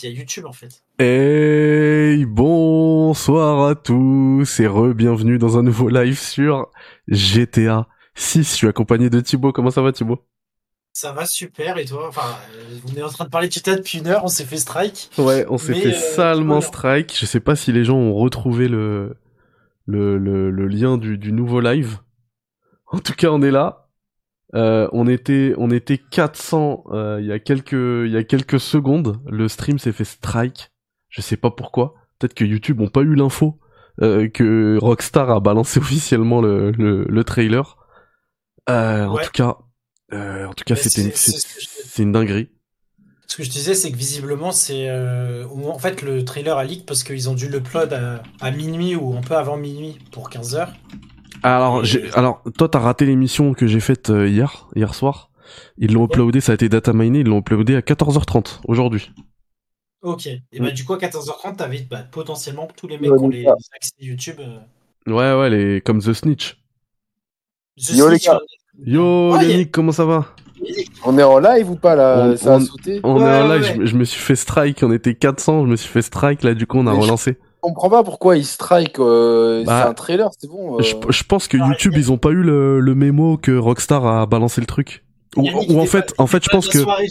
via YouTube en fait. Hey, bonsoir à tous et re-bienvenue dans un nouveau live sur GTA 6. Je suis accompagné de Thibaut. Comment ça va Thibaut? Ça va super et toi? Enfin, euh, on est en train de parler de GTA depuis une heure, on s'est fait strike. Ouais, on s'est fait euh, salement strike. Je sais pas si les gens ont retrouvé le, le, le, le lien du, du nouveau live. En tout cas, on est là. Euh, on était on était 400 euh, il y a quelques il y a quelques secondes. Le stream s'est fait strike. Je sais pas pourquoi. Peut-être que YouTube ont pas eu l'info euh, que Rockstar a balancé officiellement le le, le trailer. En tout cas, en tout cas, Mais c'était une, c'est- une dinguerie. Ce que je disais, c'est que visiblement, c'est euh, en fait le trailer a leak parce qu'ils ont dû l'upload à, à minuit ou un peu avant minuit pour 15 heures. Alors, alors, toi, t'as raté l'émission que j'ai faite euh, hier, hier soir. Ils l'ont uploadé, ça a été data miné, ils l'ont uploadé à 14h30 aujourd'hui. Ok. Et bah du coup à 14h30, t'avais bah, potentiellement tous les mecs qui ont les accès YouTube. euh, Ouais, ouais, les comme The Snitch. The Yo, les Snitch, gars. euh, Yo, Ouais, Yannick, comment ça va? On est en live ou pas là? On- Ça a on- sauté? On Ouais, est en live, ouais. je, je me suis fait strike, on était 400, je me suis fait strike, là, du coup, on a Mais relancé. Je comprends pas pourquoi il strike. euh, Bah, c'est un trailer, c'est bon. euh. Je, je pense que Ah, YouTube, ils ont pas eu le, le mémo que Rockstar a balancé le truc. Ou, en fait, pas- en fait, je pense que, soirée.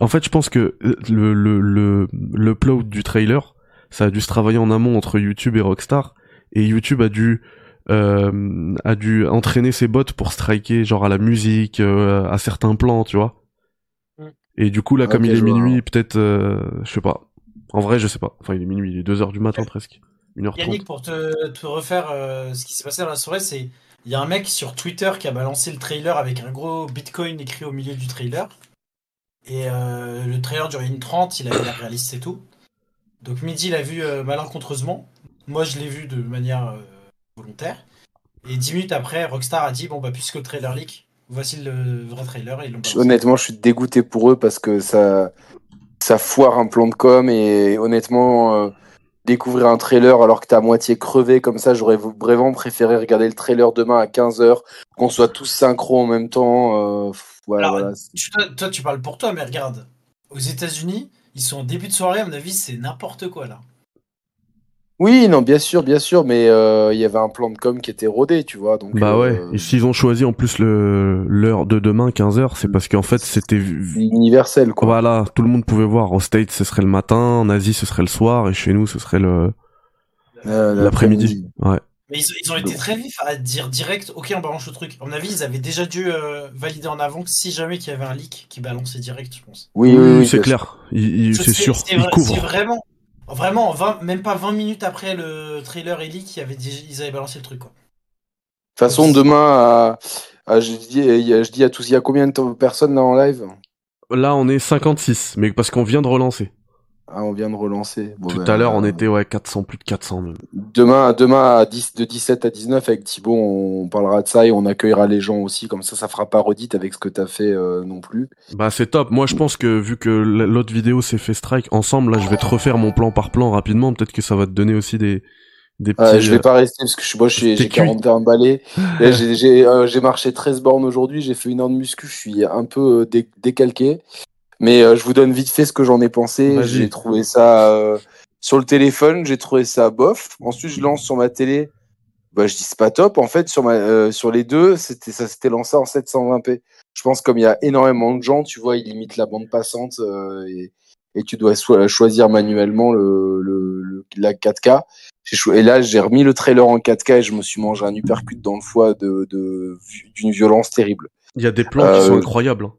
En fait, je pense que euh, le le le l'upload du trailer, ça a dû se travailler en amont entre YouTube et Rockstar, et YouTube a dû euh, a dû entraîner ses bots pour striker genre à la musique, euh, à certains plans, tu vois. Mm. Et du coup là, comme il est minuit, peut-être, euh, je sais pas. En vrai, je sais pas. Enfin, il est minuit, il est 2 heures du matin presque, 1h30. Yannick, pour te, te refaire euh, ce qui s'est passé dans la soirée, c'est il y a un mec sur Twitter qui a balancé le trailer avec un gros Bitcoin écrit au milieu du trailer. Et euh, le trailer durait une 30, il avait l'air réaliste et tout. Donc Midi l'a vu euh, malencontreusement. Moi, je l'ai vu de manière euh, volontaire. Et 10 minutes après, Rockstar a dit bon bah puisque le trailer leak, voici le vrai trailer et ils. Honnêtement, je suis dégoûté pour eux parce que ça, ça foire un plan de com et honnêtement, euh, découvrir un trailer alors que t'es à moitié crevé comme ça, j'aurais vraiment préféré regarder le trailer demain à 15h, qu'on soit tous synchro en même temps. euh, pff, voilà, Alors, voilà. Tu- toi, toi, tu parles pour toi, mais regarde, aux États-Unis, ils sont en début de soirée, à mon avis, c'est n'importe quoi là. Oui, non, bien sûr, bien sûr, mais euh, il y avait un plan de com qui était rodé, tu vois. Donc, Bah ouais. euh, Et s'ils ont choisi en plus le l'heure de demain 15h, c'est parce qu'en fait c'était universel, quoi. Voilà, tout le monde pouvait voir. Au States, ce serait le matin, en Asie, ce serait le soir, et chez nous, ce serait le Euh, l'après-midi. Ouais. Mais ils, ils ont été très vifs à dire direct, ok, on balance le truc. À mon avis, ils avaient déjà dû euh, valider en avant que si jamais qu'il y avait un leak qui balançait direct, je pense. Oui, Oui, oui, oui, c'est clair. C'est sûr. C'est Il vrai- c'est couvre. vraiment, vraiment, 20 même pas 20 minutes après le trailer et leak, ils avaient balancé le truc. Quoi. De toute façon, demain, à, à- je, dis, je dis à tous, il y a combien de personnes là en live? Là, on est 56, mais parce qu'on vient de relancer. Ah, On vient de relancer. Bon, Tout ben, à l'heure, on euh, était ouais 400, plus de 400 même. Demain, demain à 10, de 17 à 19, avec Thibaut, on parlera de ça et on accueillera les gens aussi. Comme ça, ça fera pas redite avec ce que t'as fait euh, non plus. Bah c'est top. Moi, je pense que vu que l'autre vidéo s'est fait strike ensemble, là, je vais te refaire mon plan par plan rapidement. Peut-être que ça va te donner aussi des des petits. Euh, je vais euh, pas rester parce que je suis moi, j'ai t'es j'ai cuit. 41 balais. J'ai marché 13 bornes aujourd'hui, j'ai fait une heure de muscu, je suis un peu dé- décalqué. Mais euh, je vous donne vite fait ce que j'en ai pensé. J'ai trouvé ça euh, sur le téléphone, j'ai trouvé ça bof. Ensuite, je lance sur ma télé. Bah, je dis c'est pas top. En fait, sur ma euh, sur les deux, c'était ça s'était lancé en 720p. Je pense comme il y a énormément de gens, tu vois, ils limitent la bande passante et, et tu dois so- choisir manuellement le, le, le- la 4K. J'ai cho- Et là, j'ai remis le trailer en 4K et je me suis mangé un uppercut dans le foie de de- d'une violence terrible. Il y a des plans qui sont incroyables. hein.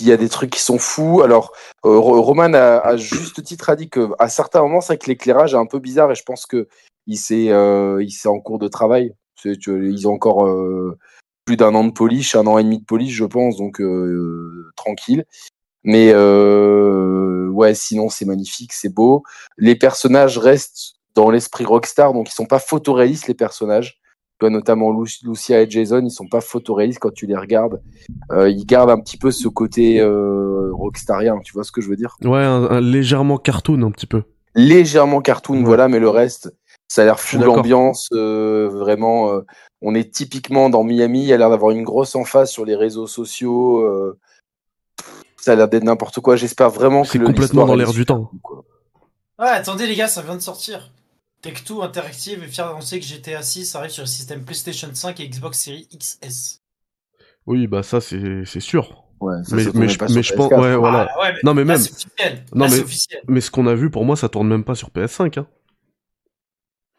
Il y a des trucs qui sont fous. Alors, euh, Ro- Roman a, à juste titre a dit que à certains moments, c'est que l'éclairage est un peu bizarre et je pense que il s'est euh, en cours de travail. Ils ont encore euh, plus d'un an de polish, un an et demi de polish, je pense, donc tranquille. Mais ouais, sinon c'est magnifique, c'est beau. Les personnages restent dans l'esprit Rockstar, donc ils sont pas photoréalistes les personnages. Vois, notamment Lu- Lucia et Jason, ils sont pas photoréalistes quand tu les regardes. Euh, ils gardent un petit peu ce côté euh, rockstarien, tu vois ce que je veux dire? Ouais, un, un légèrement cartoon un petit peu. Légèrement cartoon, Ouais. voilà, mais le reste, ça a l'air fou l'ambiance, euh, vraiment. euh, on est typiquement dans Miami, il y a l'air d'avoir une grosse emphase sur les réseaux sociaux. euh, ça a l'air d'être n'importe quoi. J'espère vraiment que C'est complètement dans l'air est du temps. quoi. Ouais, attendez les gars, ça vient de sortir. Tech2 Interactive est fier d'annoncer que GTA 6 arrive sur le système PlayStation 5 et Xbox Series XS. Oui, bah ça c'est c'est sûr. Ouais, ça, Mais, ça mais, je, pas mais sur je pense, PS4. ouais, voilà. Ah, ouais, mais Non, mais là, même- c'est officiel. Non, Là, mais- officiel. Mais ce qu'on a vu, pour moi, ça tourne même pas sur PS5. Hein.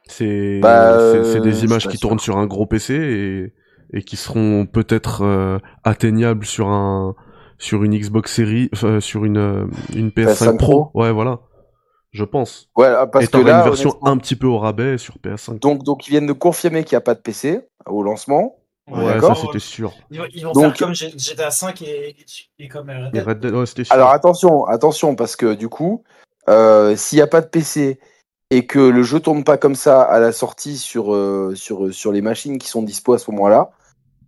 C'est Bah, c'est- c'est euh, des suis images qui sûr. tournent sur un gros PC et, et qui seront peut-être euh, atteignables sur un sur une Xbox Series, enfin, sur une euh, une PS5 PS5 Pro. Pro. Ouais, voilà. Je pense. Ouais, ah, parce et que là, une version honnêtement, un petit peu au rabais sur PS5. donc, donc ils viennent de confirmer qu'il n'y a pas de PC au lancement. ouais, d'accord. ça c'était sûr. Ils vont, ils vont Donc- faire comme GTA 5 et, et comme euh, Red Dead. Red Dead, ouais, c'était sûr. Alors attention, attention, parce que du coup, euh, s'il n'y a pas de PC et que le jeu tourne pas comme ça à la sortie sur, euh, sur, sur les machines qui sont dispo à ce moment-là,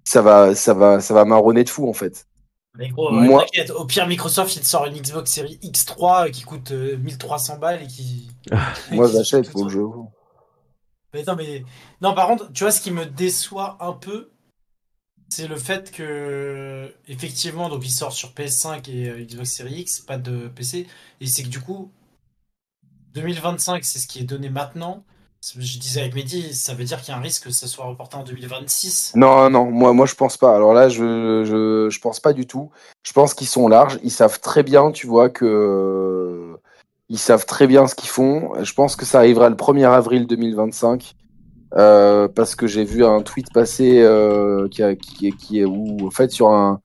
ça va, ça va, ça va marronner de fou en fait. Mais gros, Moi- euh, t'inquiète, au pire, Microsoft, il te sort une Xbox Series X3 euh, qui coûte euh, 1300 balles et qui. Moi, j'achète pour le jeu. Mais non, mais. Non, par contre, tu vois, ce qui me déçoit un peu, c'est le fait que. Effectivement, donc il sort sur PS5 et euh, Xbox Series X, pas de PC. Et c'est que du coup, 2025, c'est ce qui est donné maintenant. Je disais avec Mehdi, ça veut dire qu'il y a un risque que ça soit reporté en 2026. Non, non, moi, moi je pense pas. Alors là, je, je, je pense pas du tout. Je pense qu'ils sont larges. Ils savent très bien, tu vois, que. Ils savent très bien ce qu'ils font. Je pense que ça arrivera le 1er avril 2025. euh, parce que j'ai vu un tweet passer euh, qui, qui, qui où, en fait, sur un.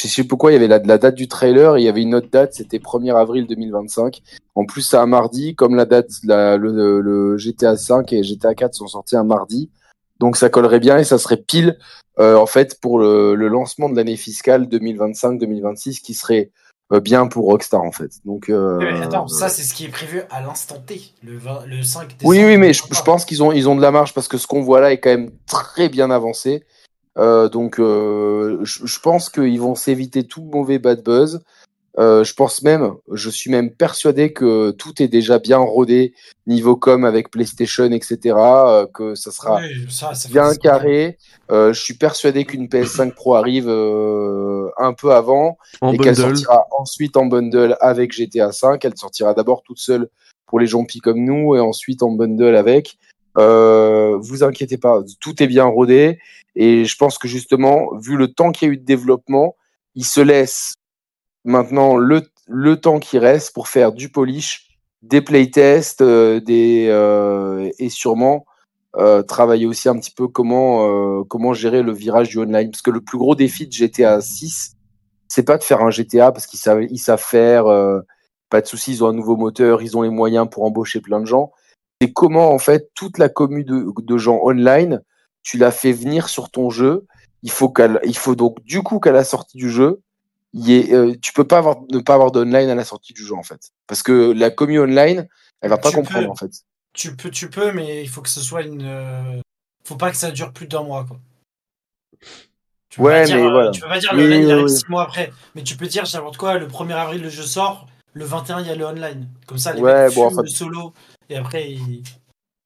Je sais pas pourquoi, il y avait la, la date du trailer et il y avait une autre date, c'était 1er avril 2025. En plus, c'est un mardi, comme la date, la, le, le GTA 5 et GTA 4 sont sortis un mardi. Donc ça collerait bien et ça serait pile euh, en fait pour le, le lancement de l'année fiscale 2025-2026 qui serait euh, bien pour Rockstar en fait. Donc euh, Mais attends, ça, c'est ce qui est prévu à l'instant T, le, 20 le 5 décembre. oui oui mais je, je pense qu'ils ont ils ont de la marge parce que ce qu'on voit là est quand même très bien avancé. Euh, donc euh, je, pense qu'ils vont s'éviter tout mauvais bad buzz. Euh, je pense même, je suis même persuadé que tout est déjà bien rodé niveau com avec PlayStation, etc. euh, que ça sera Oui, ça, ça fait bien carré. Euh, je suis persuadé qu'une PS5 Pro arrive euh, un peu avant En et qu'elle bundle. sortira ensuite en bundle avec GTA 5. Elle sortira d'abord toute seule pour les gens comme nous et ensuite en bundle avec. Euh, vous inquiétez pas, tout est bien rodé et je pense que justement, vu le temps qu'il y a eu de développement, ils se laissent maintenant le, le temps qui reste pour faire du polish, des playtests, euh, des euh, et sûrement euh, travailler aussi un petit peu comment euh, comment gérer le virage du online. Parce que le plus gros défi de GTA 6 c'est pas de faire un GTA parce qu'ils savent ils savent faire euh, pas de soucis ils ont un nouveau moteur ils ont les moyens pour embaucher plein de gens. C'est comment en fait toute la commune de, de gens online tu la fais venir sur ton jeu il faut qu'elle il faut donc du coup qu'à la sortie du jeu il ait, euh, tu peux pas avoir ne pas avoir d'online à la sortie du jeu en fait parce que la commu online elle va pas Tu comprendre peux. en fait Tu peux, tu peux, mais il faut que ce soit une. euh, Faut pas que ça dure plus d'un mois, quoi. Tu peux Ouais, pas dire, mais euh, voilà. Tu peux pas dire le online il oui, arrive oui. 6 mois après. Mais tu peux dire, n'importe quoi, le 1er avril le jeu sort, le 21 il y a le online. Comme ça, les Ouais, mecs bon, fument enfin- le solo et après ils.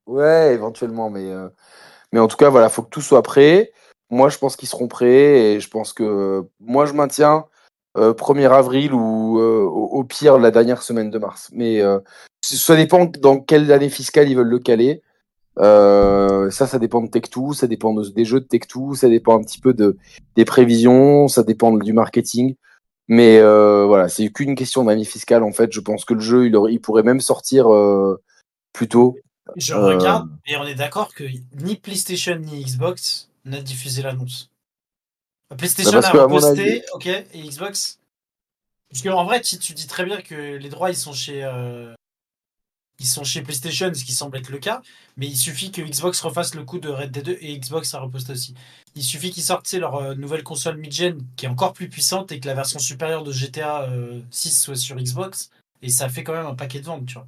Ouais, éventuellement, mais euh, mais en tout cas, voilà, faut que tout soit prêt. Moi, je pense qu'ils seront prêts et je pense que moi, je maintiens euh, 1er avril ou euh, au, pire la dernière semaine de mars. Mais euh, ça dépend dans quelle année fiscale ils veulent le caler. Euh, ça, ça dépend de Tech2, ça dépend de- des jeux de Tech2, ça dépend un petit peu de des prévisions, ça dépend du marketing. Mais euh, voilà, c'est qu'une question d'année fiscale en fait. Je pense que le jeu, il, pourrait même sortir euh, plus tôt. Je Euh. regarde et on est d'accord que ni PlayStation ni Xbox n'a diffusé l'annonce. PlayStation Bah, a reposté, avis- ok, et Xbox. Parce que en vrai, tu, tu dis très bien que les droits ils sont chez euh, ils sont chez PlayStation, ce qui semble être le cas, mais il suffit que Xbox refasse le coup de Red Dead 2 et Xbox a reposté aussi. Il suffit qu'ils sortent leur euh, nouvelle console mid-gen qui est encore plus puissante et que la version supérieure de GTA euh, 6 soit sur Xbox et ça fait quand même un paquet de ventes, tu vois.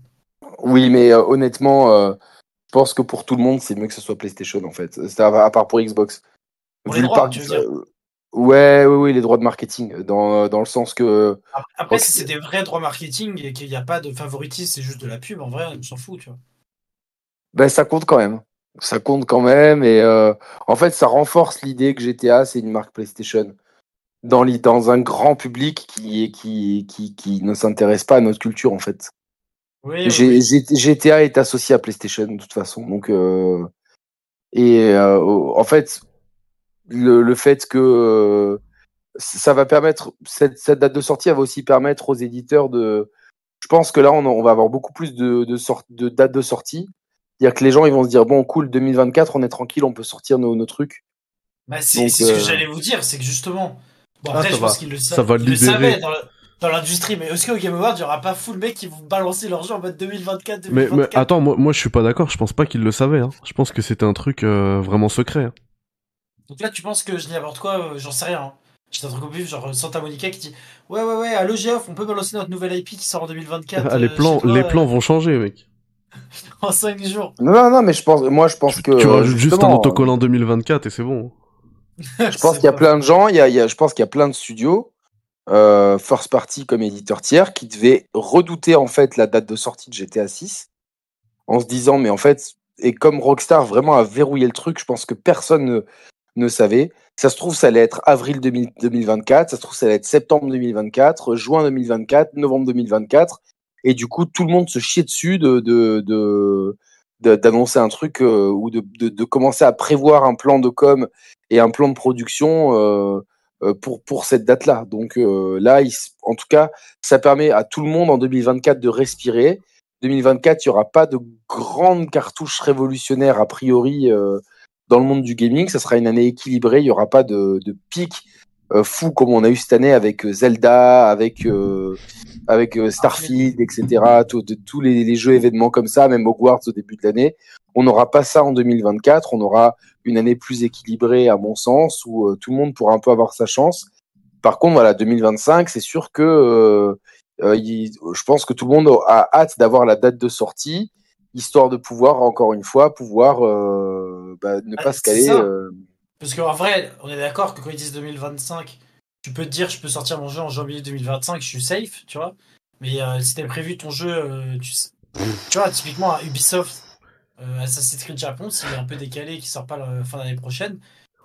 Oui, mais euh, honnêtement, euh, je pense que pour tout le monde, c'est mieux que ce soit PlayStation en fait. C'est à, à part pour Xbox. Pour Vu les le droits, parc- tu veux dire. ouais, oui, les droits de marketing, dans, dans le sens que. Après, si c'est des vrais droits marketing et qu'il n'y a pas de favoritisme, c'est juste de la pub, en vrai, on s'en fout, tu vois. Ben, ça compte quand même. Ça compte quand même. Et euh, en fait, ça renforce l'idée que GTA, c'est une marque PlayStation. Dans, dans un grand public qui, qui, qui, qui ne s'intéresse pas à notre culture, en fait. Oui, oui, GTA est associé à PlayStation de toute façon. Donc, euh, et euh, en fait, le, le fait que euh, ça va permettre, cette, cette date de sortie, elle va aussi permettre aux éditeurs de. Je pense que là, on, on va avoir beaucoup plus de, de, sort- de dates de sortie. C'est-à-dire que les gens, ils vont se dire bon, cool, 2024, on est tranquille, on peut sortir nos, nos trucs. Bah, c'est ce que euh, j'allais vous dire, c'est que justement. Bon, Ah, après, ça je va- pense qu'ils le, sa- ça va ils le libérer. savaient dans, le- dans l'industrie, mais est-ce qu'au Game Awards, il n'y aura pas full mec qui vont balancer leur jeu en mode 2024, Mais, 2024 mais attends, moi, moi je suis pas d'accord, je pense pas qu'ils le savaient. Hein. Je pense que c'était un truc euh, vraiment secret. hein. Donc là, tu penses que je dis n'importe quoi, euh, j'en sais rien. hein. J'ai un truc au pif, genre euh, Santa Monica qui dit Ouais, ouais, ouais, à l'OGF, on peut balancer notre nouvelle IP qui sort en 2024. Ah, les euh, plans, toi, les euh, plans vont changer, mec. en 5 jours. Non, non, mais je pense, moi, je pense que. tu rajoutes juste un autocollant 2024 et c'est bon. Je pense qu'il y a plein de gens, il y a, il y a- je pense qu'il y a plein de studios, euh, first party comme éditeur tiers, qui devaient redouter en fait la date de sortie de GTA 6 en se disant, mais en fait, et comme Rockstar vraiment a verrouillé le truc, je pense que personne ne, savait. Ça se trouve, ça allait être avril 2000 2024, ça se trouve, ça allait être septembre 2024, juin 2024, novembre 2024. Et du coup, tout le monde se chiait dessus de, de, d'annoncer un truc euh, ou de, de, commencer à prévoir un plan de com et un plan de production euh, pour, pour cette date-là. Donc euh, là, en tout cas, ça permet à tout le monde en 2024 de respirer. 2024, il n'y aura pas de grandes cartouches révolutionnaires a priori euh, dans le monde du gaming. Ça sera une année équilibrée. Il n'y aura pas de, de pic euh, fou comme on a eu cette année avec euh, Zelda, avec euh, avec Starfield, etc. Tous les, les jeux événements comme ça, même Hogwarts au début de l'année. On n'aura pas ça en 2024. On aura une année plus équilibrée, à mon sens, où tout le monde pourra un peu avoir sa chance. Par contre, voilà, 2025, c'est sûr que euh, euh, il- je pense que tout le monde a hâte d'avoir la date de sortie, histoire de pouvoir, encore une fois, pouvoir euh, bah, ne Ah, pas se caler. Parce qu'en vrai, on est d'accord que quand ils disent 2025, tu peux te dire je peux sortir mon jeu en janvier 2025, je suis safe, tu vois. Mais euh, si t'as prévu ton jeu, euh, tu, sais- tu vois, typiquement à Ubisoft, euh, Assassin's Creed Japon, s'il est un peu décalé et qu'il sort pas la fin d'année prochaine,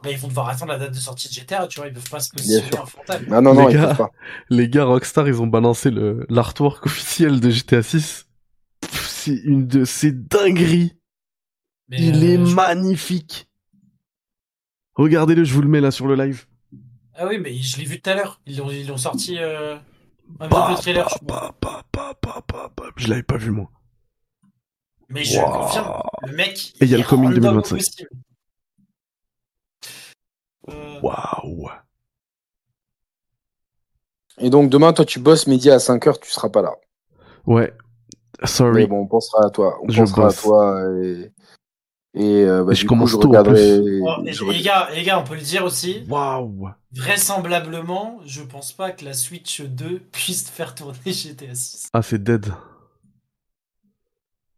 bah, ils vont devoir attendre la date de sortie de GTA, tu vois, ils peuvent pas se positionner en frontal. Ah non, non, Les gars. pas. Les gars Rockstar, ils ont balancé le l'artwork officiel de GTA 6. Pff, C'est une de ces dingueries. Mais, Il euh, est je- magnifique. Regardez-le, je vous le mets là sur le live. Ah oui, mais je l'ai vu tout à l'heure. Ils l'ont ils l'ont sorti euh, un Bah, peu de trailer, bah, bah, bah, bah, bah, bah. Je l'avais pas vu moi. Mais je Waouh. confirme, le mec. Et il y a le coming random au 2025. possible. Euh, Waouh. Et donc demain, toi, tu bosses midi à 5h, tu seras pas là. Ouais. Mais Sorry. bon, on pensera à toi. On Je pensera bosse. à toi et, et euh, bah, Et je coup, commence je tôt, en. Oh, et- je les, gars, les gars, on peut le dire aussi. Waouh. Vraisemblablement, je pense pas que la Switch 2 puisse faire tourner GTA 6. Ah, c'est dead.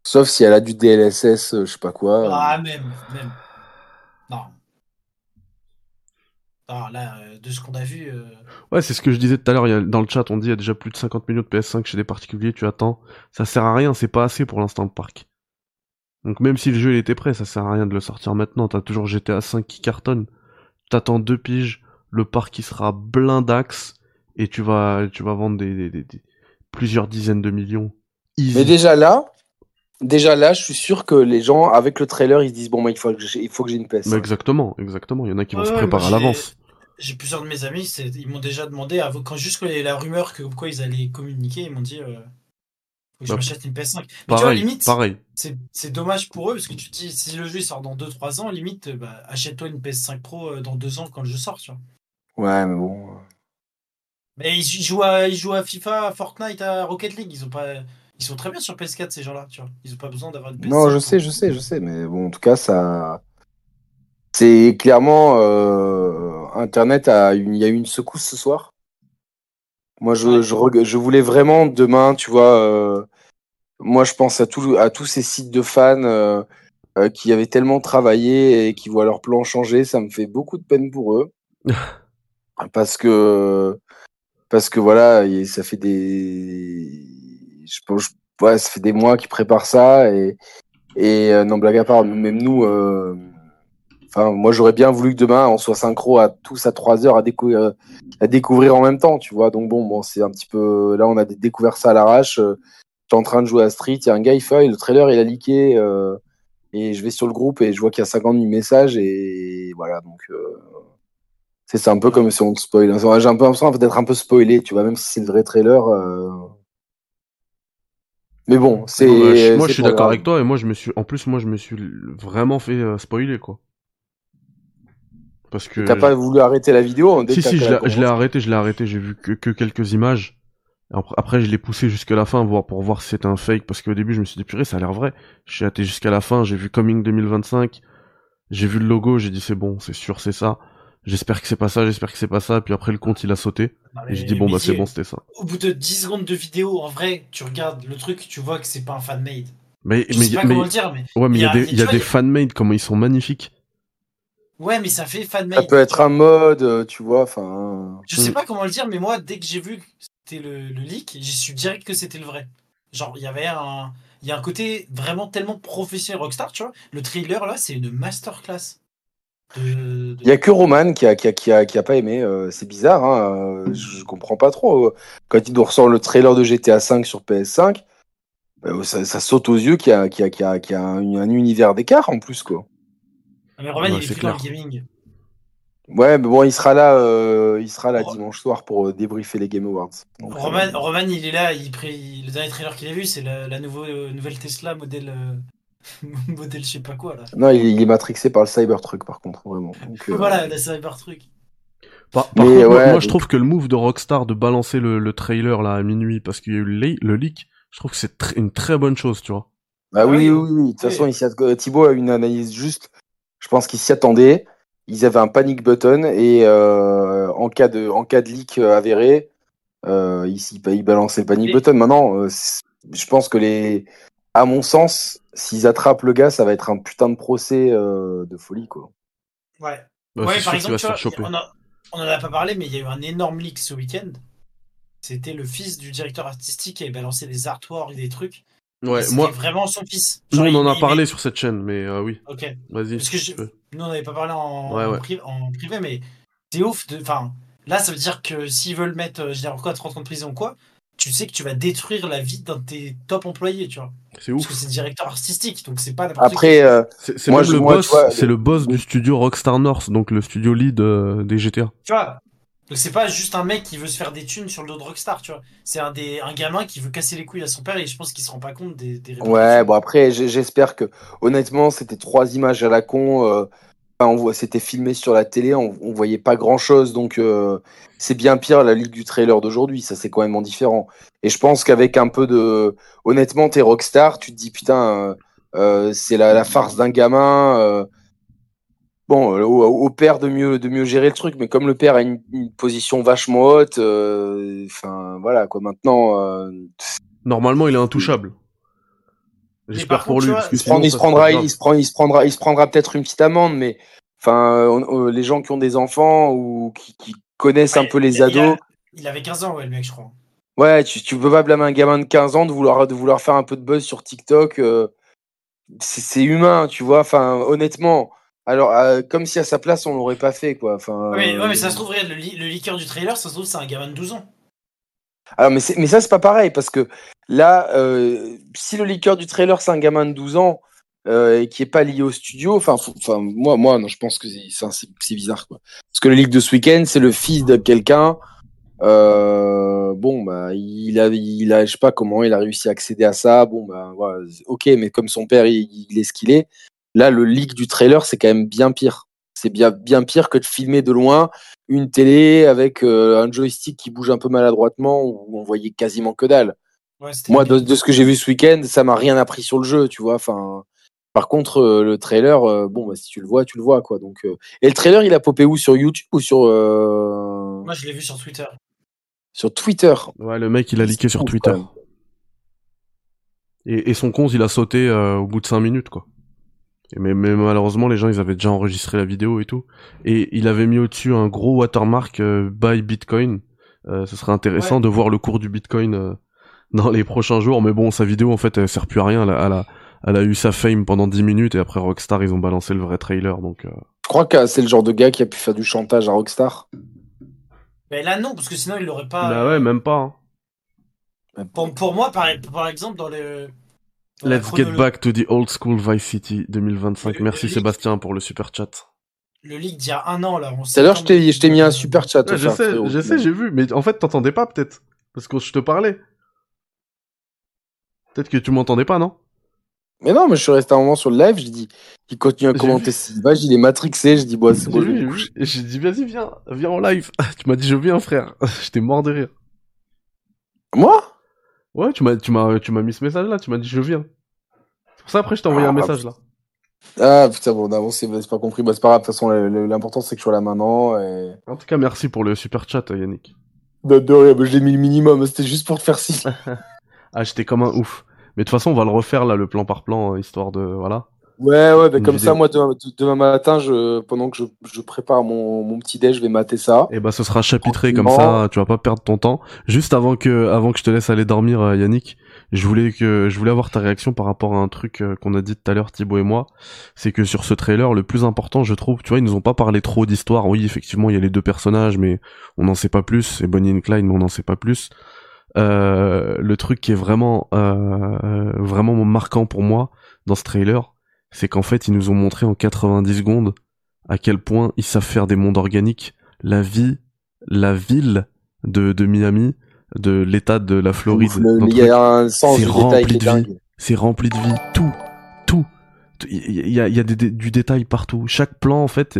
Sauf si elle a du DLSS, euh, je sais pas quoi. Ah, même, même. Non. Non, là, euh, de ce qu'on a vu. euh, Ouais, c'est ce que je disais tout à l'heure. Dans le chat, on dit il y a déjà plus de 50 millions de PS5 chez des particuliers. Tu attends. Ça sert à rien. C'est pas assez pour l'instant le parc. Donc même si le jeu il était prêt, ça sert à rien de le sortir maintenant. T'as toujours GTA 5 qui cartonne. T'attends deux piges. Le parc il sera blindax et tu vas tu vas vendre des, des- des- des- plusieurs dizaines de millions. Easy. Mais déjà là, déjà là, je suis sûr que les gens, avec le trailer, ils se disent bon, bah, il faut que j'ai, il faut que j'ai une PS. Mais exactement, exactement. Il y en a qui vont Ouais, se préparer à l'avance. J'ai plusieurs de mes amis, c'est- ils m'ont déjà demandé, à- quand juste la rumeur que quoi ils allaient communiquer, ils m'ont dit euh, que je Bah, m'achète une PS5. Mais tu vois, limite, pareil. c'est c'est dommage pour eux parce que tu te dis, si le jeu il sort dans 2-3 ans, limite, euh, bah, achète-toi une PS5 Pro euh, dans 2 ans quand le jeu sort, tu vois. Ouais, mais bon. Mais ils, ils jouent à, ils jouent à FIFA, à Fortnite, à Rocket League, ils ont pas. Ils sont très bien sur PS4 ces gens-là, tu vois. Ils ont pas besoin d'avoir une PS5. Non, je sais, je sais, je sais, mais bon, en tout cas, ça. C'est clairement. euh, Internet a une... Il y a eu une secousse ce soir. Moi, je, Ouais. je, je voulais vraiment demain, tu vois. euh, Moi, je pense à, tout... à tous ces sites de fans euh, euh, qui avaient tellement travaillé et qui voient leur plan changer. Ça me fait beaucoup de peine pour eux. parce que. Parce que voilà, ça fait des. Je pense. Ouais, ça fait des mois qu'ils préparent ça et. Et euh, non, blague à part, même nous, euh, enfin, moi j'aurais bien voulu que demain on soit synchro à tous à 3 heures à, décou- euh, à découvrir en même temps, tu vois. Donc bon, bon, c'est un petit peu. Là, on a dé- découvert ça à l'arrache. euh, J'étais en train de jouer à Street, il y a un gars, il fait, le trailer, il a leaké. euh, et je vais sur le groupe et je vois qu'il y a 50 000 messages. Et voilà, donc. euh, c'est c'est un peu comme si on te spoil. J'ai un peu l'impression d'être un peu spoilé, tu vois, même si c'est le vrai trailer. euh. Mais bon, c'est. Bah, je- moi, c'est je suis d'accord avec toi et moi, je me suis, en plus, moi, je me suis vraiment fait spoiler quoi. Parce que T'as pas voulu arrêter la vidéo dès si que si, t'as- je l'ai je l'ai commencé arrêté, je l'ai arrêté. J'ai vu que, que quelques images. Après, je l'ai poussé jusqu'à la fin voir pour voir si c'était un fake parce qu'au début, je me suis dit purée, ça a l'air vrai. J'ai hâté jusqu'à la fin. J'ai vu Coming 2025. J'ai vu le logo. J'ai dit c'est bon, c'est sûr, c'est ça. J'espère que c'est pas ça. J'espère que c'est pas ça. Puis après, le compte il a sauté Non, et j'ai dit bon bah c'est bon, c'était ça. Au bout de 10 secondes de vidéo, en vrai, tu regardes le truc, tu vois que c'est pas un fan-made. Mais Je mais sais pas mais comment le dire, mais. ouais, mais il y a des y a tu des vois, fan-made comment ils sont magnifiques. Ouais, mais ça fait Ça fan-made. peut être un mode, euh, tu vois, enfin. Je sais pas comment le dire, mais moi, dès que j'ai vu que c'était le, le leak, j'ai su direct que c'était le vrai. Genre, il y avait un. Il y a un côté vraiment tellement professionnel Rockstar, tu vois. Le trailer, là, c'est une masterclass. De- Il y a que Roman qui a, qui a, qui a, qui a pas aimé. euh, c'est bizarre, hein, euh, je, comprends pas trop. Quand il nous ressort le trailer de GTA V sur PS5, euh, ça, ça saute aux yeux qu'il y a, qu'il y a, qu'il y a, qu'il y a un, un univers d'écart en plus, quoi. Mais Roman, Ouais, il est plus dans le gaming. Ouais, mais bon, il sera là, euh, il sera là Ro- dimanche soir pour euh, débriefer les Game Awards. Donc, Roman, euh, Roman, il est là, il pré- le dernier trailer qu'il a vu, c'est la, la nouveau, euh, nouvelle Tesla modèle. euh, modèle je sais pas quoi, là. Non, il, il est matrixé par le Cybertruck, par contre, vraiment. Donc, euh, Voilà, la Cybertruck. Par, par Mais contre, moi, ouais, moi, donc- je trouve que le move de Rockstar de balancer le, le trailer là à minuit parce qu'il y a eu le, le leak, je trouve que c'est tr- une très bonne chose, tu vois. Bah oui, oui, oui, oui. De toute façon, Thibaut a une analyse juste. Je pense qu'ils s'y attendaient. Ils avaient un panic button et euh, en cas de en cas de leak euh, avéré, euh, ils, ils, ils balançaient le panic button. Maintenant, euh, je pense que les, à mon sens, s'ils attrapent le gars, ça va être un putain de procès euh, de folie, quoi. Ouais. Bah, ouais, par exemple, se faire tu choper. vois, on, a- on en a pas parlé, mais il y a eu un énorme leak ce week-end. C'était le fils du directeur artistique qui avait balancé des artworks et des trucs. Ouais, moi, vraiment son fils. nous Genre, on en a il- parlé sur cette chaîne, mais euh, oui, Ok. vas-y. Parce que je- nous, on n'avait pas parlé en, Ouais, en ouais. pri- en privé, mais c'est ouf. De... Enfin, là, ça veut dire que s'ils veulent mettre, euh, je dirais quoi, 30 ans de prison ou quoi, tu sais que tu vas détruire la vie d'un de tes top employés, tu vois. C'est Parce que ouf. c'est directeur artistique, donc c'est pas. Après, euh, C'est Moi, le moi, boss, vois, c'est le boss du studio Rockstar North, donc le studio lead euh, des GTA. Tu vois Donc c'est pas juste un mec qui veut se faire des thunes sur le dos de Rockstar, tu vois. C'est un, gamin qui veut casser les couilles à son père et je pense qu'il se rend pas compte des, des Ouais, bon après, j'espère que honnêtement, c'était trois images à la con. euh, c'était filmé sur la télé, on, voyait pas grand chose, donc euh, c'est bien pire la ligue du trailer d'aujourd'hui. Ça, c'est quand même différent. Et je pense qu'avec un peu de, honnêtement, t'es rockstar, tu te dis putain, euh, c'est la farce d'un gamin. Euh, Bon, au, au père de mieux de mieux gérer le truc, mais comme le père a une, une position vachement haute, euh, enfin voilà quoi. Maintenant, euh, Normalement, il est intouchable. Mais J'espère pour lui, parce que il se, sinon, il prendra, grave. il se prend, il se prendra, il se prendra peut-être une petite amende, mais enfin, euh, euh, les gens qui ont des enfants ou qui, qui connaissent un peu les il a- il a- ados, Il avait 15 ans, ouais, le mec, je crois. ouais, tu, tu peux pas blâmer un gamin de 15 ans de vouloir, de vouloir faire un peu de buzz sur TikTok. euh, c'est c'est humain, tu vois. Enfin, honnêtement, alors euh, comme si à sa place on l'aurait pas fait, quoi. Enfin. Ouais, mais, ouais, mais ça euh, se trouve, regarde, le, li- le leaker du trailer, ça se trouve, c'est un gamin de 12 ans. Alors, mais, c'est- mais ça, c'est pas pareil, parce que là, euh, si le leaker du trailer, c'est un gamin de 12 ans euh, et qui est pas lié au studio, enfin, moi, moi, non, je pense que c'est- bizarre, quoi. Parce que le leak de ce week-end, c'est le fils de quelqu'un. Euh, bon, bah, il a, il a, je sais pas comment il a réussi à accéder à ça. Bon, bah, voilà, ok, mais comme son père, il, il est ce qu'il est. Là, le leak du trailer, c'est quand même bien pire. C'est bien, bien pire que de filmer de loin une télé avec euh, un joystick qui bouge un peu maladroitement où on voyait quasiment que dalle. Ouais, Moi, de, de ce que j'ai vu ce week-end, ça m'a rien appris sur le jeu, tu vois. Enfin, par contre, euh, le trailer, euh, bon, bah, si tu le vois, tu le vois, quoi. Donc, euh, et le trailer, il a popé où? Sur YouTube ou sur euh, Moi, je l'ai vu sur Twitter. sur Twitter Ouais, le mec, il a leaké sur Twitter. Et, et son con, il a sauté euh, au bout de 5 minutes, quoi. Mais, mais malheureusement, les gens, ils avaient déjà enregistré la vidéo et tout. Et il avait mis au-dessus un gros watermark euh, by Bitcoin. Euh, ce serait intéressant Ouais. de voir le cours du Bitcoin euh, dans les prochains jours. Mais bon, sa vidéo, en fait, elle sert plus à rien. Elle a, elle a, elle a eu sa fame pendant 10 minutes et après Rockstar, ils ont balancé le vrai trailer. Donc, euh, Je crois que c'est le genre de gars qui a pu faire du chantage à Rockstar. Mais là, non, parce que sinon, il l'aurait pas. bah ouais, même pas. hein. Pour, pour moi, par, par exemple, dans le. Let's get back to the old school Vice City 2025. Le- Merci le- Sébastien pour le super chat. Le leak d'il y a un an, là. Tout à l'heure, je t'ai je t'ai mis un super chat. Ouais, je sais, je sais, j'ai vu, mais en fait, t'entendais pas peut-être. Parce que je te parlais. Peut-être que tu m'entendais pas, non? Mais non, mais je suis resté un moment sur le live, j'ai dit, il continue à commenter cette image, il est matrixé, je dis, bon, c'est bon, j'ai dit, vas-y, viens, viens en live. tu m'as dit, je viens, frère. J'étais mort de rire. Moi? Ouais, tu m'as, tu m'as, tu m'as mis ce message là, tu m'as dit, je viens. C'est pour ça, après, je t'ai envoyé Ah, un bah, message là. Ah putain, bon, d'avance, c'est c'est pas compris. Bah, c'est pas grave, de toute façon, l'important c'est que je sois là maintenant. Et... En tout cas, merci pour le super chat, Yannick. De, de rien, bah, je l'ai mis le minimum, c'était juste pour te faire si. Ah, j'étais comme un ouf. Mais de toute façon, on va le refaire là, le plan par plan, euh, histoire de, voilà. Ouais, ouais, bah, comme vidéo. ça, moi, demain, demain matin, je, pendant que je, je prépare mon, mon petit déj, je vais mater ça. Et bah, ce sera chapitré comme ça, tu vas pas perdre ton temps. Juste avant que, avant que je te laisse aller dormir, euh, Yannick, je voulais que, je voulais avoir ta réaction par rapport à un truc euh, qu'on a dit tout à l'heure, Thibaut et moi. C'est que sur ce trailer, le plus important, je trouve, tu vois, ils nous ont pas parlé trop d'histoire. Oui, effectivement, il y a les deux personnages, mais on n'en sait pas plus. C'est Bonnie and Clyde, mais on n'en sait pas plus. Euh, le truc qui est vraiment, euh, vraiment marquant pour moi dans ce trailer, c'est qu'en fait, ils nous ont montré en 90 secondes à quel point ils savent faire des mondes organiques. La vie, la ville de, de Miami, de l'état de la Floride. Il y a un sens c'est rempli de vie. C'est rempli de vie. Tout, tout. Il y a, il y a des- des- du détail partout. Chaque plan, en fait,